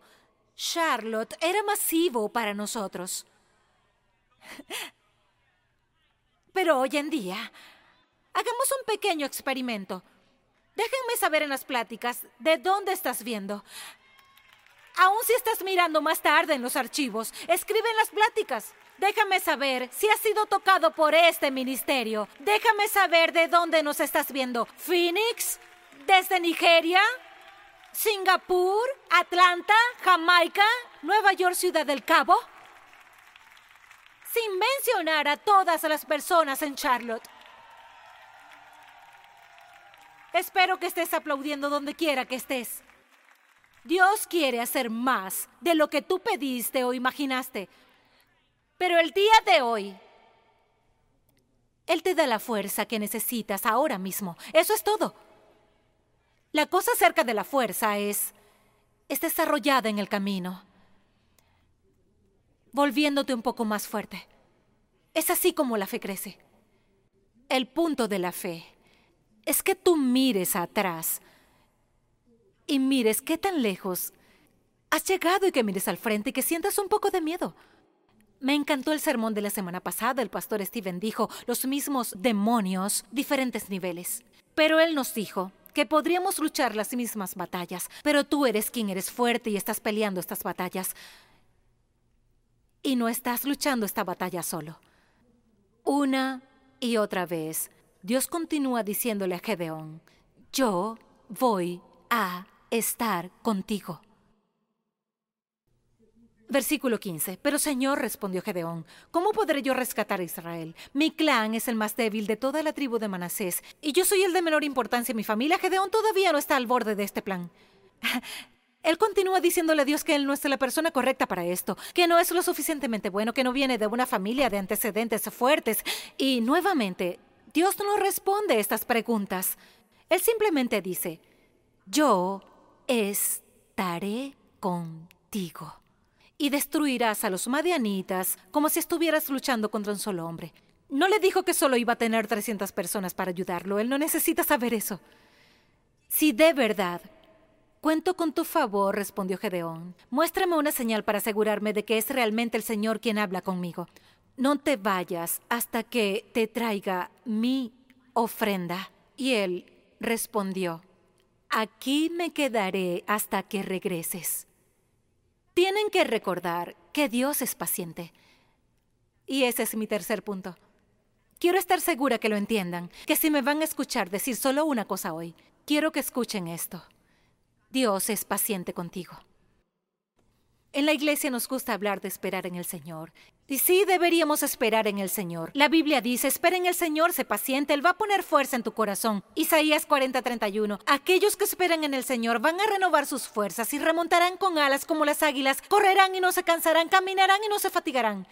Charlotte era masivo para nosotros. Pero hoy en día, hagamos un pequeño experimento. Déjenme saber en las pláticas de dónde estás viendo. Aún si estás mirando más tarde en los archivos, escribe en las pláticas. Déjame saber si has sido tocado por este ministerio. Déjame saber de dónde nos estás viendo. ¿Phoenix? ¿Desde Nigeria? ¿Singapur? ¿Atlanta? ¿Jamaica? ¿Nueva York, Ciudad del Cabo? Sin mencionar a todas las personas en Charlotte. Espero que estés aplaudiendo donde quiera que estés. Dios quiere hacer más de lo que tú pediste o imaginaste. Pero el día de hoy, Él te da la fuerza que necesitas ahora mismo. Eso es todo. La cosa acerca de la fuerza es, es desarrollada en el camino, volviéndote un poco más fuerte. Es así como la fe crece. El punto de la fe es que tú mires atrás y mires qué tan lejos has llegado y que mires al frente y que sientas un poco de miedo. Me encantó el sermón de la semana pasada. El pastor Steven dijo los mismos demonios, diferentes niveles. Pero él nos dijo que podríamos luchar las mismas batallas, pero tú eres quien eres fuerte y estás peleando estas batallas. Y no estás luchando esta batalla solo. Una y otra vez, Dios continúa diciéndole a Gedeón, yo voy a estar contigo. Versículo 15. Pero Señor, respondió Gedeón, ¿cómo podré yo rescatar a Israel? Mi clan es el más débil de toda la tribu de Manasés, y yo soy el de menor importancia en mi familia. Gedeón todavía no está al borde de este plan. Él continúa diciéndole a Dios que él no es la persona correcta para esto, que no es lo suficientemente bueno, que no viene de una familia de antecedentes fuertes. Y nuevamente, Dios no responde estas preguntas. Él simplemente dice, yo estaré contigo. Y destruirás a los madianitas como si estuvieras luchando contra un solo hombre. No le dijo que solo iba a tener 300 personas para ayudarlo. Él no necesita saber eso. Si de verdad Cuento con tu favor, respondió Gedeón. Muéstrame una señal para asegurarme de que es realmente el Señor quien habla conmigo. No te vayas hasta que te traiga mi ofrenda. Y él respondió, aquí me quedaré hasta que regreses. Tienen que recordar que Dios es paciente. Y ese es mi tercer punto. Quiero estar segura que lo entiendan, que si me van a escuchar decir solo una cosa hoy, quiero que escuchen esto. Dios es paciente contigo. En la iglesia nos gusta hablar de esperar en el Señor. Y sí, deberíamos esperar en el Señor. La Biblia dice, espera en el Señor, sé paciente, Él va a poner fuerza en tu corazón. Isaías 40:31. Aquellos que esperan en el Señor van a renovar sus fuerzas y remontarán con alas como las águilas, correrán y no se cansarán, caminarán y no se fatigarán.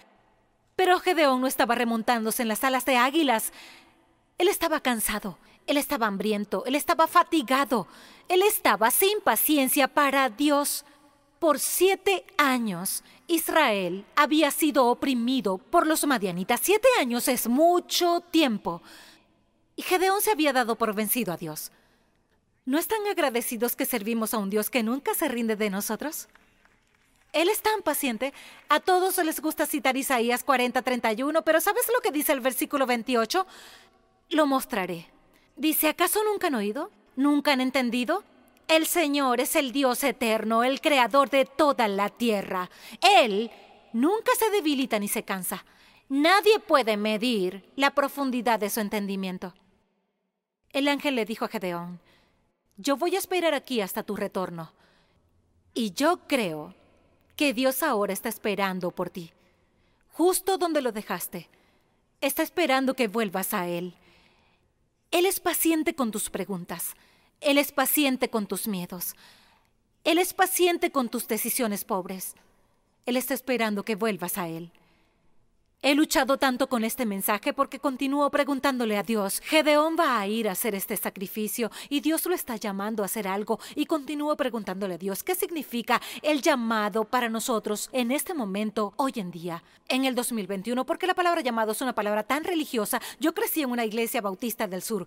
Pero Gedeón no estaba remontándose en las alas de águilas. Él estaba cansado, él estaba hambriento, él estaba fatigado, él estaba sin paciencia para Dios. Por siete años Israel había sido oprimido por los madianitas. Siete años es mucho tiempo. Y Gedeón se había dado por vencido a Dios. ¿No están agradecidos que servimos a un Dios que nunca se rinde de nosotros? Él es tan paciente. A todos les gusta citar Isaías 40:31, pero ¿sabes lo que dice el versículo 28? Lo mostraré. Dice, ¿acaso nunca han oído? ¿Nunca han entendido? El Señor es el Dios eterno, el creador de toda la tierra. Él nunca se debilita ni se cansa. Nadie puede medir la profundidad de su entendimiento. El ángel le dijo a Gedeón, Yo voy a esperar aquí hasta tu retorno. Y yo creo que Dios ahora está esperando por ti, justo donde lo dejaste. Está esperando que vuelvas a Él. Él es paciente con tus preguntas. Él es paciente con tus miedos. Él es paciente con tus decisiones pobres. Él está esperando que vuelvas a Él. He luchado tanto con este mensaje porque continúo preguntándole a Dios, Gedeón va a ir a hacer este sacrificio y Dios lo está llamando a hacer algo y continúo preguntándole a Dios, ¿qué significa el llamado para nosotros en este momento, hoy en día, en el 2021? Porque la palabra llamado es una palabra tan religiosa. Yo crecí en una iglesia bautista del sur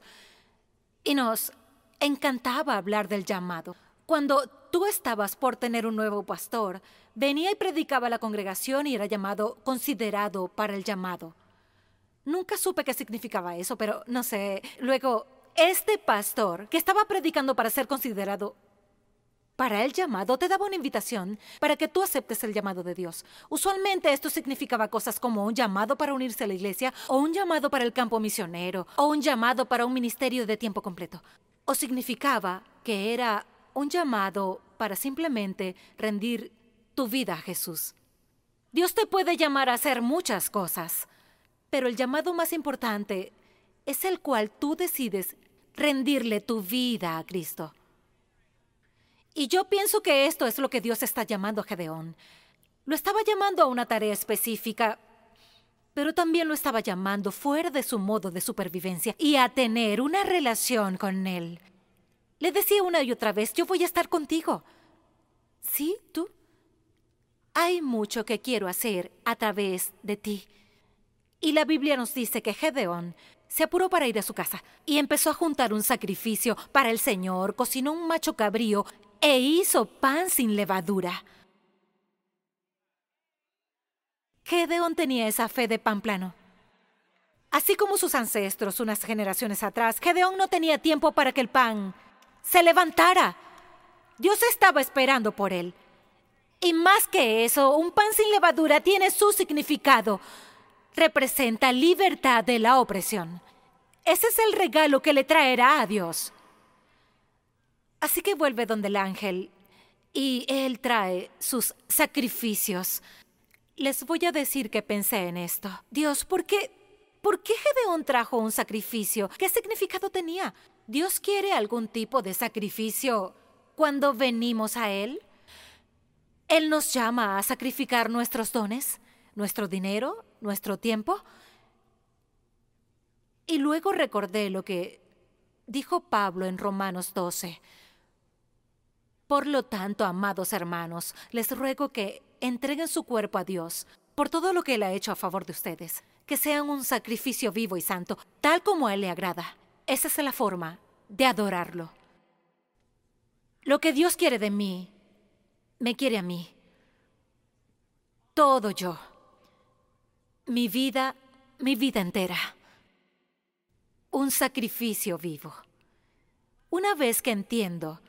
y nos encantaba hablar del llamado. Cuando tú estabas por tener un nuevo pastor, venía y predicaba a la congregación y era llamado, considerado para el llamado. Nunca supe qué significaba eso, pero no sé. Luego, este pastor que estaba predicando para ser considerado para el llamado te daba una invitación para que tú aceptes el llamado de Dios. Usualmente esto significaba cosas como un llamado para unirse a la iglesia, o un llamado para el campo misionero, o un llamado para un ministerio de tiempo completo. O significaba que era un llamado para simplemente rendir tu vida a Jesús. Dios te puede llamar a hacer muchas cosas, pero el llamado más importante es el cual tú decides rendirle tu vida a Cristo. Y yo pienso que esto es lo que Dios está llamando a Gedeón. Lo estaba llamando a una tarea específica, pero también lo estaba llamando fuera de su modo de supervivencia y a tener una relación con Él. Le decía una y otra vez, yo voy a estar contigo. ¿Sí? ¿Tú? Hay mucho que quiero hacer a través de ti. Y la Biblia nos dice que Gedeón se apuró para ir a su casa y empezó a juntar un sacrificio para el Señor, cocinó un macho cabrío e hizo pan sin levadura. Gedeón tenía esa fe de pan plano. Así como sus ancestros unas generaciones atrás, Gedeón no tenía tiempo para que el pan se levantara. Dios estaba esperando por él. Y más que eso, un pan sin levadura tiene su significado. Representa libertad de la opresión. Ese es el regalo que le traerá a Dios. Así que vuelve donde el ángel y él trae sus sacrificios. Les voy a decir que pensé en esto. Dios, ¿por qué? ¿Por qué Gedeón trajo un sacrificio? ¿Qué significado tenía? ¿Dios quiere algún tipo de sacrificio cuando venimos a Él? Él nos llama a sacrificar nuestros dones, nuestro dinero, nuestro tiempo. Y luego recordé lo que dijo Pablo en Romanos 12. Por lo tanto, amados hermanos, les ruego que entreguen su cuerpo a Dios por todo lo que Él ha hecho a favor de ustedes, que sean un sacrificio vivo y santo, tal como Él le agrada. Esa es la forma de adorarlo. Lo que Dios quiere de mí, me quiere a mí. Todo yo. Mi vida, mi vida entera. Un sacrificio vivo. Una vez que entiendo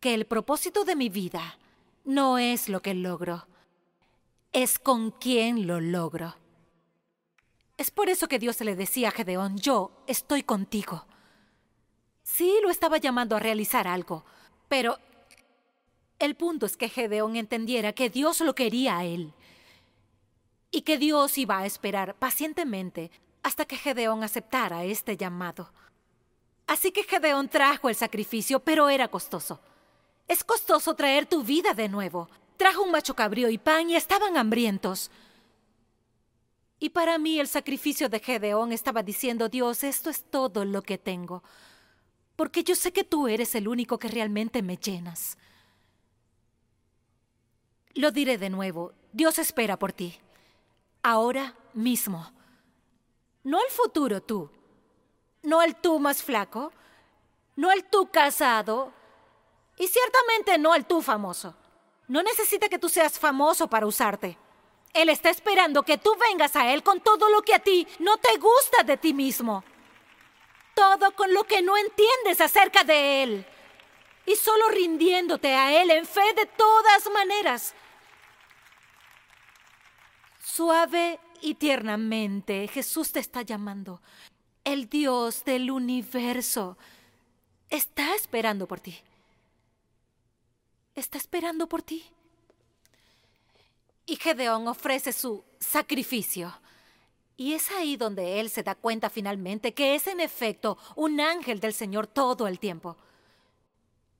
que el propósito de mi vida no es lo que logro, es con quién lo logro. Es por eso que Dios le decía a Gedeón, yo estoy contigo. Sí, lo estaba llamando a realizar algo, pero el punto es que Gedeón entendiera que Dios lo quería a él y que Dios iba a esperar pacientemente hasta que Gedeón aceptara este llamado. Así que Gedeón trajo el sacrificio, pero era costoso. Es costoso traer tu vida de nuevo. Trajo un macho cabrío y pan y estaban hambrientos. Y para mí el sacrificio de Gedeón estaba diciendo, Dios, esto es todo lo que tengo, porque yo sé que tú eres el único que realmente me llenas. Lo diré de nuevo, Dios espera por ti, ahora mismo. No el futuro tú, no el tú más flaco, no el tú casado, y ciertamente no el tú famoso. No necesita que tú seas famoso para usarte. Él está esperando que tú vengas a Él con todo lo que a ti no te gusta de ti mismo. Todo con lo que no entiendes acerca de Él. Y solo rindiéndote a Él en fe de todas maneras. Suave y tiernamente Jesús te está llamando. El Dios del universo está esperando por ti. Está esperando por ti. Y Gedeón ofrece su sacrificio. Y es ahí donde él se da cuenta finalmente que es en efecto un ángel del Señor todo el tiempo.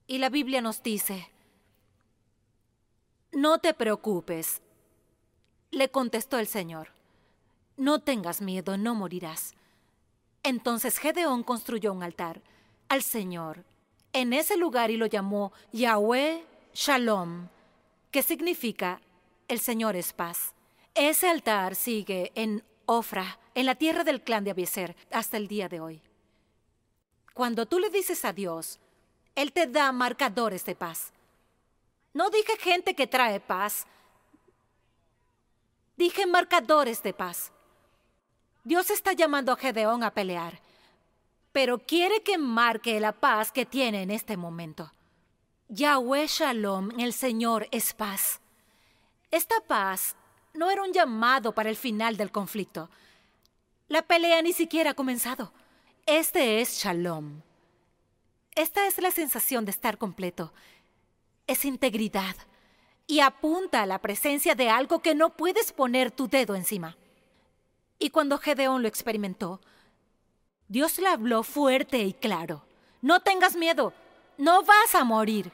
Y la Biblia nos dice, no te preocupes, le contestó el Señor, no tengas miedo, no morirás. Entonces Gedeón construyó un altar al Señor en ese lugar y lo llamó Yahweh Shalom, que significa el Señor es paz. Ese altar sigue en Ofra, en la tierra del clan de Abieser, hasta el día de hoy. Cuando tú le dices a Dios, Él te da marcadores de paz. No dije gente que trae paz, dije marcadores de paz. Dios está llamando a Gedeón a pelear, pero quiere que marque la paz que tiene en este momento. Yahweh Shalom, el Señor es paz. Esta paz no era un llamado para el final del conflicto. La pelea ni siquiera ha comenzado. Este es Shalom. Esta es la sensación de estar completo. Es integridad. Y apunta a la presencia de algo que no puedes poner tu dedo encima. Y cuando Gedeón lo experimentó, Dios le habló fuerte y claro. No tengas miedo. No vas a morir.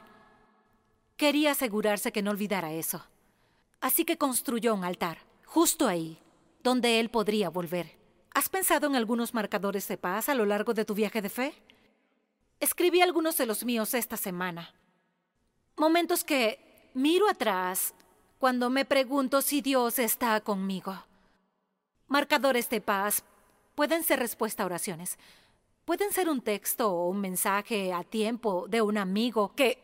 Quería asegurarse que no olvidara eso. Así que construyó un altar, justo ahí, donde él podría volver. ¿Has pensado en algunos marcadores de paz a lo largo de tu viaje de fe? Escribí algunos de los míos esta semana. Momentos que miro atrás cuando me pregunto si Dios está conmigo. Marcadores de paz pueden ser respuesta a oraciones. Pueden ser un texto o un mensaje a tiempo de un amigo que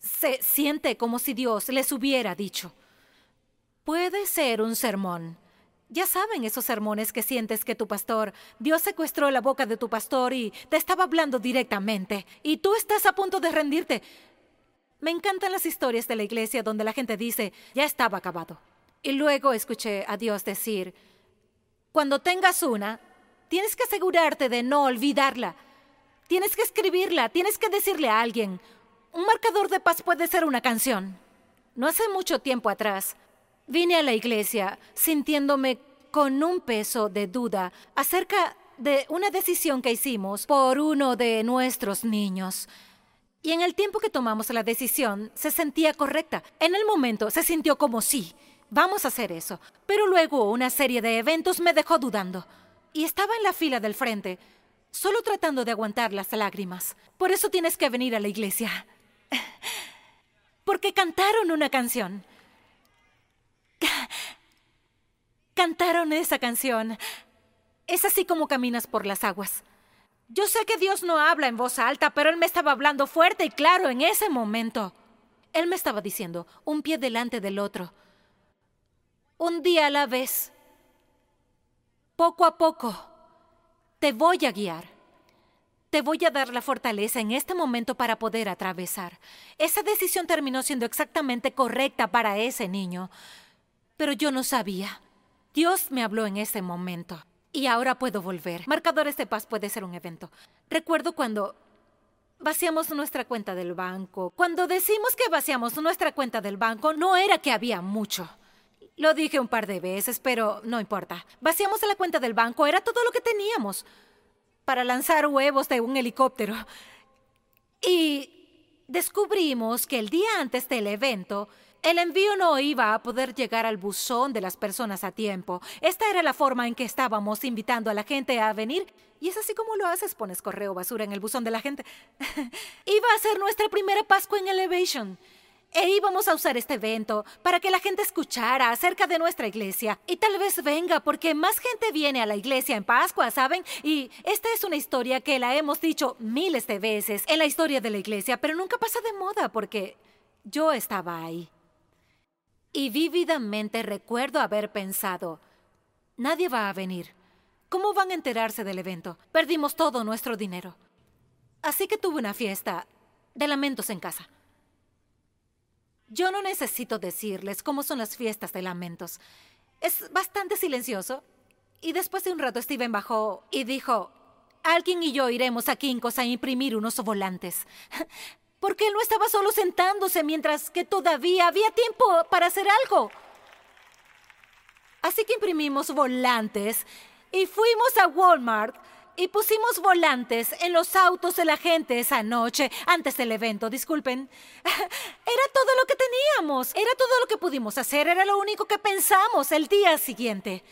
se siente como si Dios les hubiera dicho. Puede ser un sermón. Ya saben esos sermones que sientes que tu pastor, Dios secuestró la boca de tu pastor y te estaba hablando directamente, y tú estás a punto de rendirte. Me encantan las historias de la iglesia donde la gente dice, ya estaba acabado. Y luego escuché a Dios decir, cuando tengas una, tienes que asegurarte de no olvidarla. Tienes que escribirla, tienes que decirle a alguien. Un marcador de paz puede ser una canción. No hace mucho tiempo atrás, Vine a la iglesia sintiéndome con un peso de duda acerca de una decisión que hicimos por uno de nuestros niños. Y en el tiempo que tomamos la decisión se sentía correcta. En el momento se sintió como sí, vamos a hacer eso. Pero luego una serie de eventos me dejó dudando. Y estaba en la fila del frente, solo tratando de aguantar las lágrimas. Por eso tienes que venir a la iglesia. Porque cantaron una canción. Cantaron esa canción. Es así como caminas por las aguas. Yo sé que Dios no habla en voz alta, pero Él me estaba hablando fuerte y claro en ese momento. Él me estaba diciendo, un pie delante del otro. Un día a la vez. Poco a poco. Te voy a guiar. Te voy a dar la fortaleza en este momento para poder atravesar. Esa decisión terminó siendo exactamente correcta para ese niño. Pero yo no sabía. Dios me habló en ese momento. Y ahora puedo volver. Marcadores de paz puede ser un evento. Recuerdo cuando vaciamos nuestra cuenta del banco. Cuando decimos que vaciamos nuestra cuenta del banco, no era que había mucho. Lo dije un par de veces, pero no importa. Vaciamos la cuenta del banco, era todo lo que teníamos para lanzar huevos de un helicóptero. Y descubrimos que el día antes del evento el envío no iba a poder llegar al buzón de las personas a tiempo. Esta era la forma en que estábamos invitando a la gente a venir. Y es así como lo haces, pones correo basura en el buzón de la gente. iba a ser nuestra primera Pascua en Elevation. E íbamos a usar este evento para que la gente escuchara acerca de nuestra iglesia. Y tal vez venga porque más gente viene a la iglesia en Pascua, ¿saben? Y esta es una historia que la hemos dicho miles de veces en la historia de la iglesia, pero nunca pasa de moda porque yo estaba ahí. Y vívidamente recuerdo haber pensado, nadie va a venir. ¿Cómo van a enterarse del evento? Perdimos todo nuestro dinero. Así que tuve una fiesta de lamentos en casa. Yo no necesito decirles cómo son las fiestas de lamentos. Es bastante silencioso. Y después de un rato Steven bajó y dijo, alguien y yo iremos a Kinkos a imprimir unos volantes. Porque él no estaba solo sentándose mientras que todavía había tiempo para hacer algo. Así que imprimimos volantes y fuimos a Walmart y pusimos volantes en los autos de la gente esa noche, antes del evento, disculpen. Era todo lo que teníamos, era todo lo que pudimos hacer, era lo único que pensamos el día siguiente.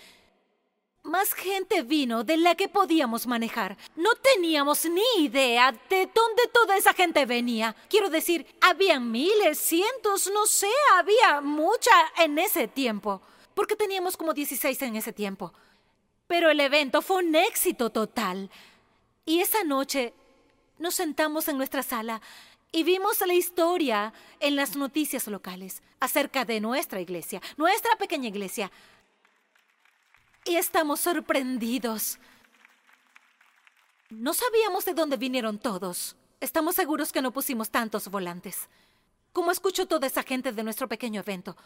Más gente vino de la que podíamos manejar. No teníamos ni idea de dónde toda esa gente venía. Quiero decir, había miles, cientos, no sé, había mucha en ese tiempo. Porque teníamos como 16 en ese tiempo. Pero el evento fue un éxito total. Y esa noche nos sentamos en nuestra sala y vimos la historia en las noticias locales acerca de nuestra iglesia, nuestra pequeña iglesia. Y estamos sorprendidos. No sabíamos de dónde vinieron todos. Estamos seguros que no pusimos tantos volantes. Como escuchó toda esa gente de nuestro pequeño evento,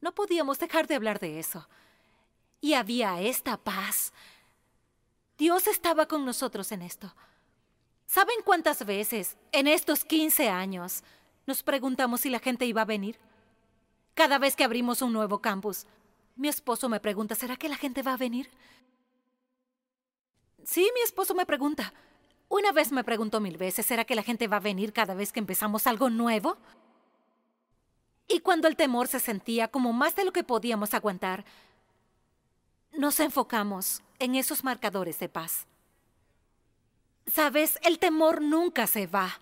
no podíamos dejar de hablar de eso y había esta paz. Dios estaba con nosotros en esto. ¿Saben cuántas veces en estos 15 años nos preguntamos si la gente iba a venir? Cada vez que abrimos un nuevo campus, mi esposo me pregunta, ¿será que la gente va a venir? Sí, mi esposo me pregunta. Una vez me preguntó mil veces, ¿será que la gente va a venir cada vez que empezamos algo nuevo? Y cuando el temor se sentía como más de lo que podíamos aguantar, nos enfocamos en esos marcadores de paz. Sabes, el temor nunca se va.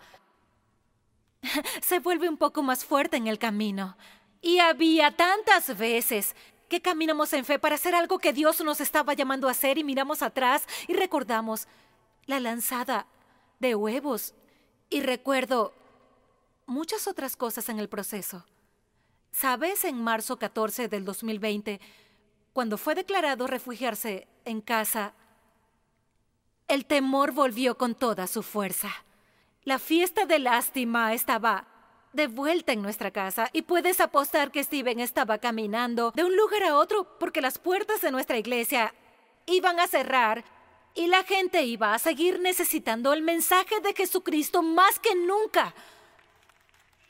Se vuelve un poco más fuerte en el camino. Y había tantas veces que caminamos en fe para hacer algo que Dios nos estaba llamando a hacer y miramos atrás y recordamos la lanzada de huevos y recuerdo muchas otras cosas en el proceso. ¿Sabes? En marzo 14 del 2020 cuando fue declarado refugiarse en casa, el temor volvió con toda su fuerza. La fiesta de lástima estaba de vuelta en nuestra casa y puedes apostar que Steven estaba caminando de un lugar a otro porque las puertas de nuestra iglesia iban a cerrar y la gente iba a seguir necesitando el mensaje de Jesucristo más que nunca.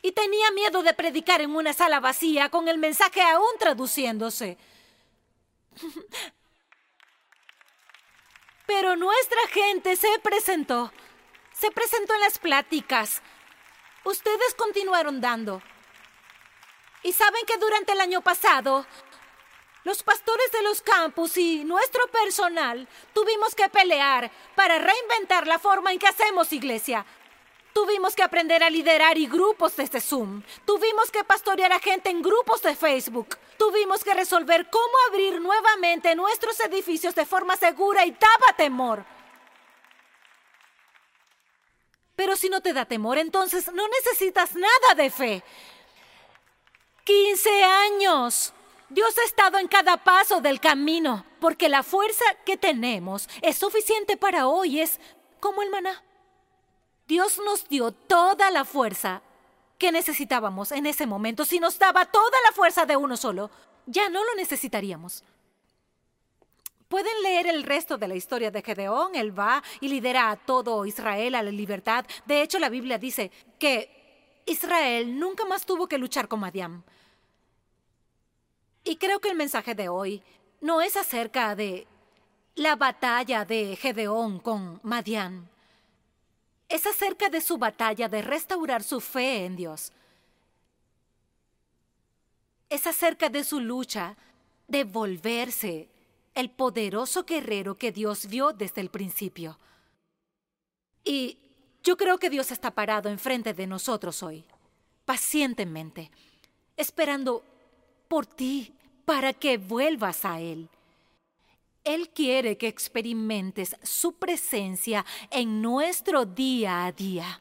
Y tenía miedo de predicar en una sala vacía con el mensaje aún traduciéndose. Pero nuestra gente se presentó. Se presentó en las pláticas. Ustedes continuaron dando. Y saben que durante el año pasado, los pastores de los campus y nuestro personal tuvimos que pelear para reinventar la forma en que hacemos iglesia. Tuvimos que aprender a liderar y grupos desde Zoom. Tuvimos que pastorear a gente en grupos de Facebook. Tuvimos que resolver cómo abrir nuevamente nuestros edificios de forma segura y daba temor. Pero si no te da temor, entonces no necesitas nada de fe. 15 años. Dios ha estado en cada paso del camino, porque la fuerza que tenemos es suficiente para hoy, es como el maná. Dios nos dio toda la fuerza que necesitábamos en ese momento. Si nos daba toda la fuerza de uno solo, ya no lo necesitaríamos. Pueden leer el resto de la historia de Gedeón. Él va y lidera a todo Israel a la libertad. De hecho, la Biblia dice que Israel nunca más tuvo que luchar con Madián. Y creo que el mensaje de hoy no es acerca de la batalla de Gedeón con Madián es acerca de su batalla de restaurar su fe en Dios. Es acerca de su lucha de volverse el poderoso guerrero que Dios vio desde el principio. Y yo creo que Dios está parado enfrente de nosotros hoy, pacientemente, esperando por ti para que vuelvas a Él. Él quiere que experimentes su presencia en nuestro día a día.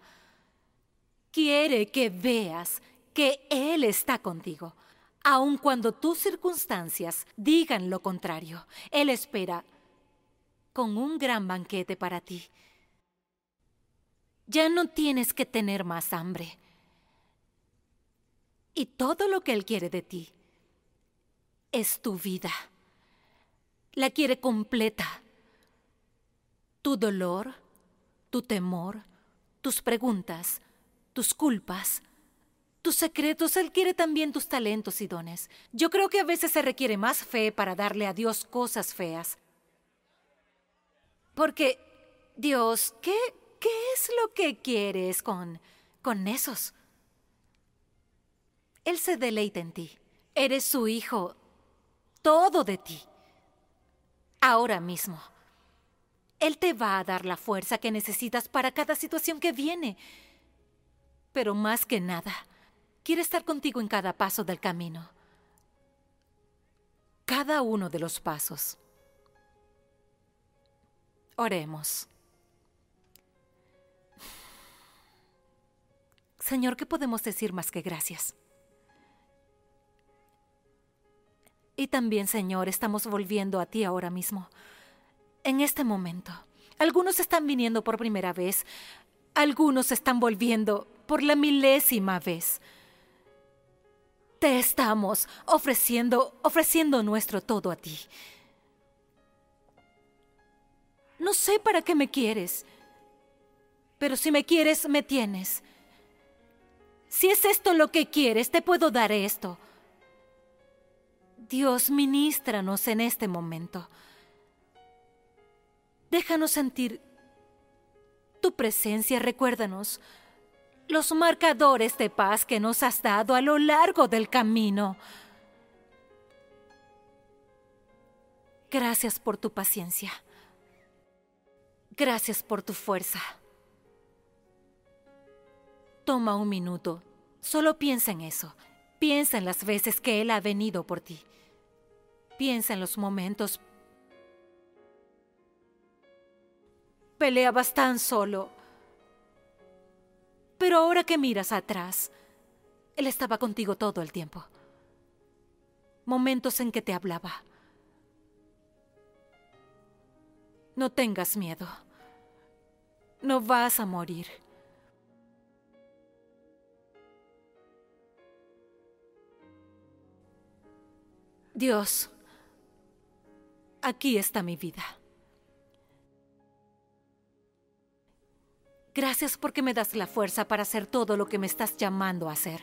Quiere que veas que Él está contigo, aun cuando tus circunstancias digan lo contrario. Él espera con un gran banquete para ti. Ya no tienes que tener más hambre. Y todo lo que Él quiere de ti es tu vida la quiere completa. tu dolor, tu temor, tus preguntas, tus culpas, tus secretos. Él quiere también tus talentos y dones. Yo creo que a veces se requiere más fe para darle a Dios cosas feas. Porque, Dios, ¿qué, qué es lo que quieres con, con esos? Él se deleita en ti. Eres su hijo. Todo de ti. Ahora mismo. Él te va a dar la fuerza que necesitas para cada situación que viene. Pero más que nada, quiere estar contigo en cada paso del camino. Cada uno de los pasos. Oremos. Señor, ¿qué podemos decir más que gracias? Y también, Señor, estamos volviendo a ti ahora mismo, en este momento. Algunos están viniendo por primera vez, algunos están volviendo por la milésima vez. Te estamos ofreciendo, ofreciendo nuestro todo a ti. No sé para qué me quieres, pero si me quieres, me tienes. Si es esto lo que quieres, te puedo dar esto. Dios, ministranos en este momento. Déjanos sentir tu presencia, recuérdanos los marcadores de paz que nos has dado a lo largo del camino. Gracias por tu paciencia. Gracias por tu fuerza. Toma un minuto. Solo piensa en eso. Piensa en las veces que Él ha venido por ti. Piensa en los momentos. Peleabas tan solo. Pero ahora que miras atrás, Él estaba contigo todo el tiempo. Momentos en que te hablaba No tengas miedo. No vas a morir. Dios, aquí está mi vida. Gracias porque me das la fuerza para hacer todo lo que me estás llamando a hacer.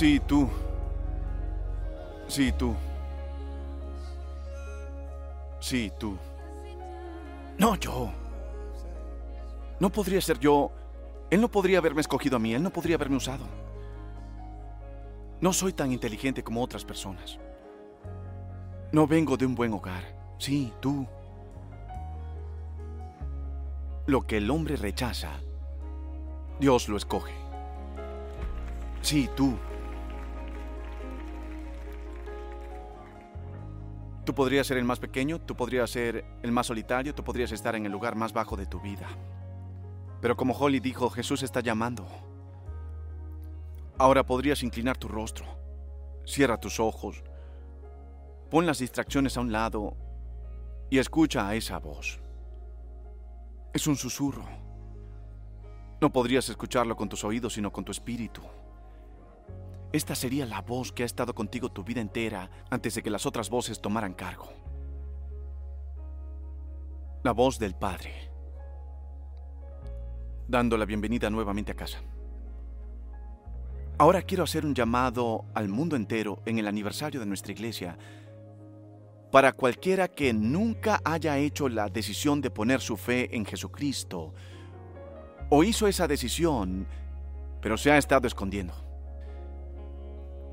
Sí, tú. Sí, tú. Sí, tú. No, yo. No podría ser yo. Él no podría haberme escogido a mí, él no podría haberme usado. No soy tan inteligente como otras personas. No vengo de un buen hogar. Sí, tú. Lo que el hombre rechaza, Dios lo escoge. Sí, tú. Tú podrías ser el más pequeño, tú podrías ser el más solitario, tú podrías estar en el lugar más bajo de tu vida. Pero como Holly dijo, Jesús está llamando. Ahora podrías inclinar tu rostro. Cierra tus ojos. Pon las distracciones a un lado y escucha a esa voz. Es un susurro. No podrías escucharlo con tus oídos, sino con tu espíritu. Esta sería la voz que ha estado contigo tu vida entera antes de que las otras voces tomaran cargo. La voz del Padre, dando la bienvenida nuevamente a casa. Ahora quiero hacer un llamado al mundo entero en el aniversario de nuestra iglesia para cualquiera que nunca haya hecho la decisión de poner su fe en Jesucristo o hizo esa decisión, pero se ha estado escondiendo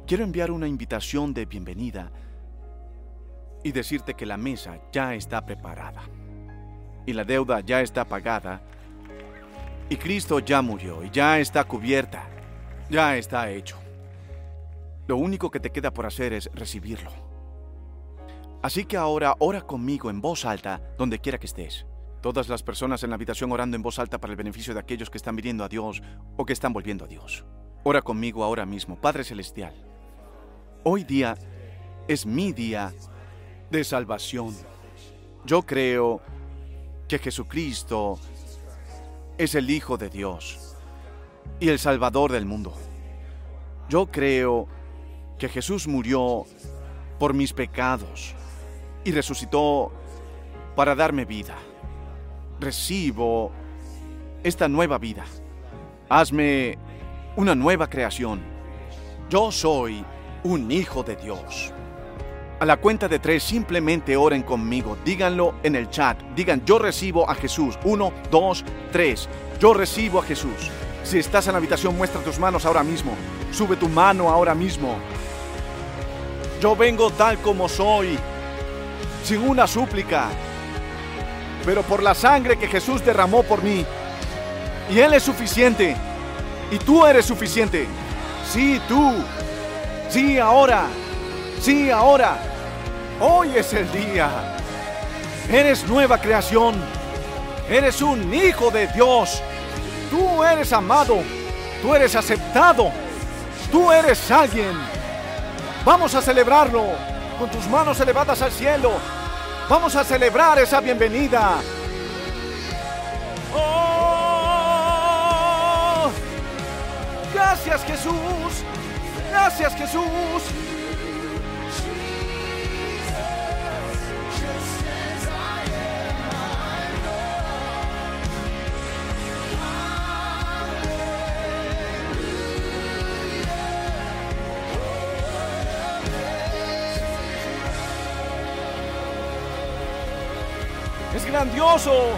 quiero enviar una invitación de bienvenida y decirte que la mesa ya está preparada y la deuda ya está pagada y Cristo ya murió y ya está cubierta, ya está hecho. Lo único que te queda por hacer es recibirlo. Así que ahora ora conmigo en voz alta donde quiera que estés. Todas las personas en la habitación orando en voz alta para el beneficio de aquellos que están viniendo a Dios o que están volviendo a Dios. Ora conmigo ahora mismo, Padre Celestial. Hoy día es mi día de salvación. Yo creo que Jesucristo es el Hijo de Dios y el Salvador del mundo. Yo creo que Jesús murió por mis pecados y resucitó para darme vida. Recibo esta nueva vida. Hazme una nueva creación. Yo soy un hijo de Dios. A la cuenta de tres, simplemente oren conmigo. Díganlo en el chat. Digan, yo recibo a Jesús. Uno, dos, tres. Yo recibo a Jesús. Si estás en la habitación, muestra tus manos ahora mismo. Sube tu mano ahora mismo. Yo vengo tal como soy, sin una súplica, pero por la sangre que Jesús derramó por mí. Y Él es suficiente. Y tú eres suficiente. Sí, tú. Sí, ahora. Sí, ahora. Hoy es el día. Eres nueva creación. Eres un hijo de Dios. Tú eres amado. Tú eres aceptado. Tú eres alguien. Vamos a celebrarlo con tus manos elevadas al cielo. Vamos a celebrar esa bienvenida. Oh, gracias Jesús. Gracias Jesús. Es grandioso.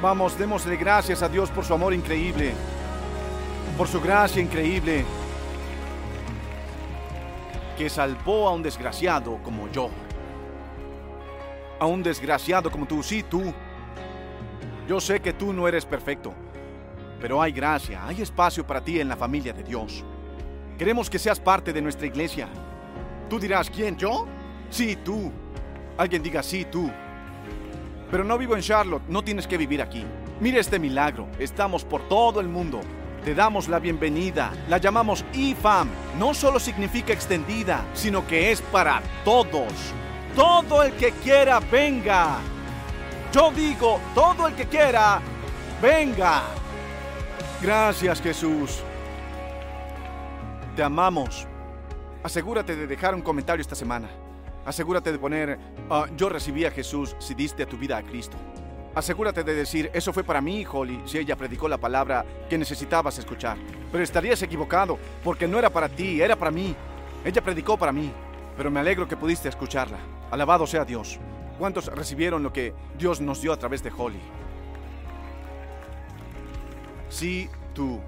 Vamos, démosle gracias a Dios por su amor increíble, por su gracia increíble, que salvó a un desgraciado como yo, a un desgraciado como tú, sí, tú. Yo sé que tú no eres perfecto, pero hay gracia, hay espacio para ti en la familia de Dios. Queremos que seas parte de nuestra iglesia. Tú dirás, ¿quién? ¿Yo? Sí, tú. Alguien diga, sí, tú. Pero no vivo en Charlotte, no tienes que vivir aquí. Mira este milagro, estamos por todo el mundo. Te damos la bienvenida, la llamamos IFAM. No solo significa extendida, sino que es para todos. Todo el que quiera, venga. Yo digo, todo el que quiera, venga. Gracias Jesús. Te amamos. Asegúrate de dejar un comentario esta semana. Asegúrate de poner, ah, yo recibí a Jesús si diste tu vida a Cristo. Asegúrate de decir, eso fue para mí, Holly, si ella predicó la palabra que necesitabas escuchar. Pero estarías equivocado, porque no era para ti, era para mí. Ella predicó para mí, pero me alegro que pudiste escucharla. Alabado sea Dios. ¿Cuántos recibieron lo que Dios nos dio a través de Holly? Sí, tú.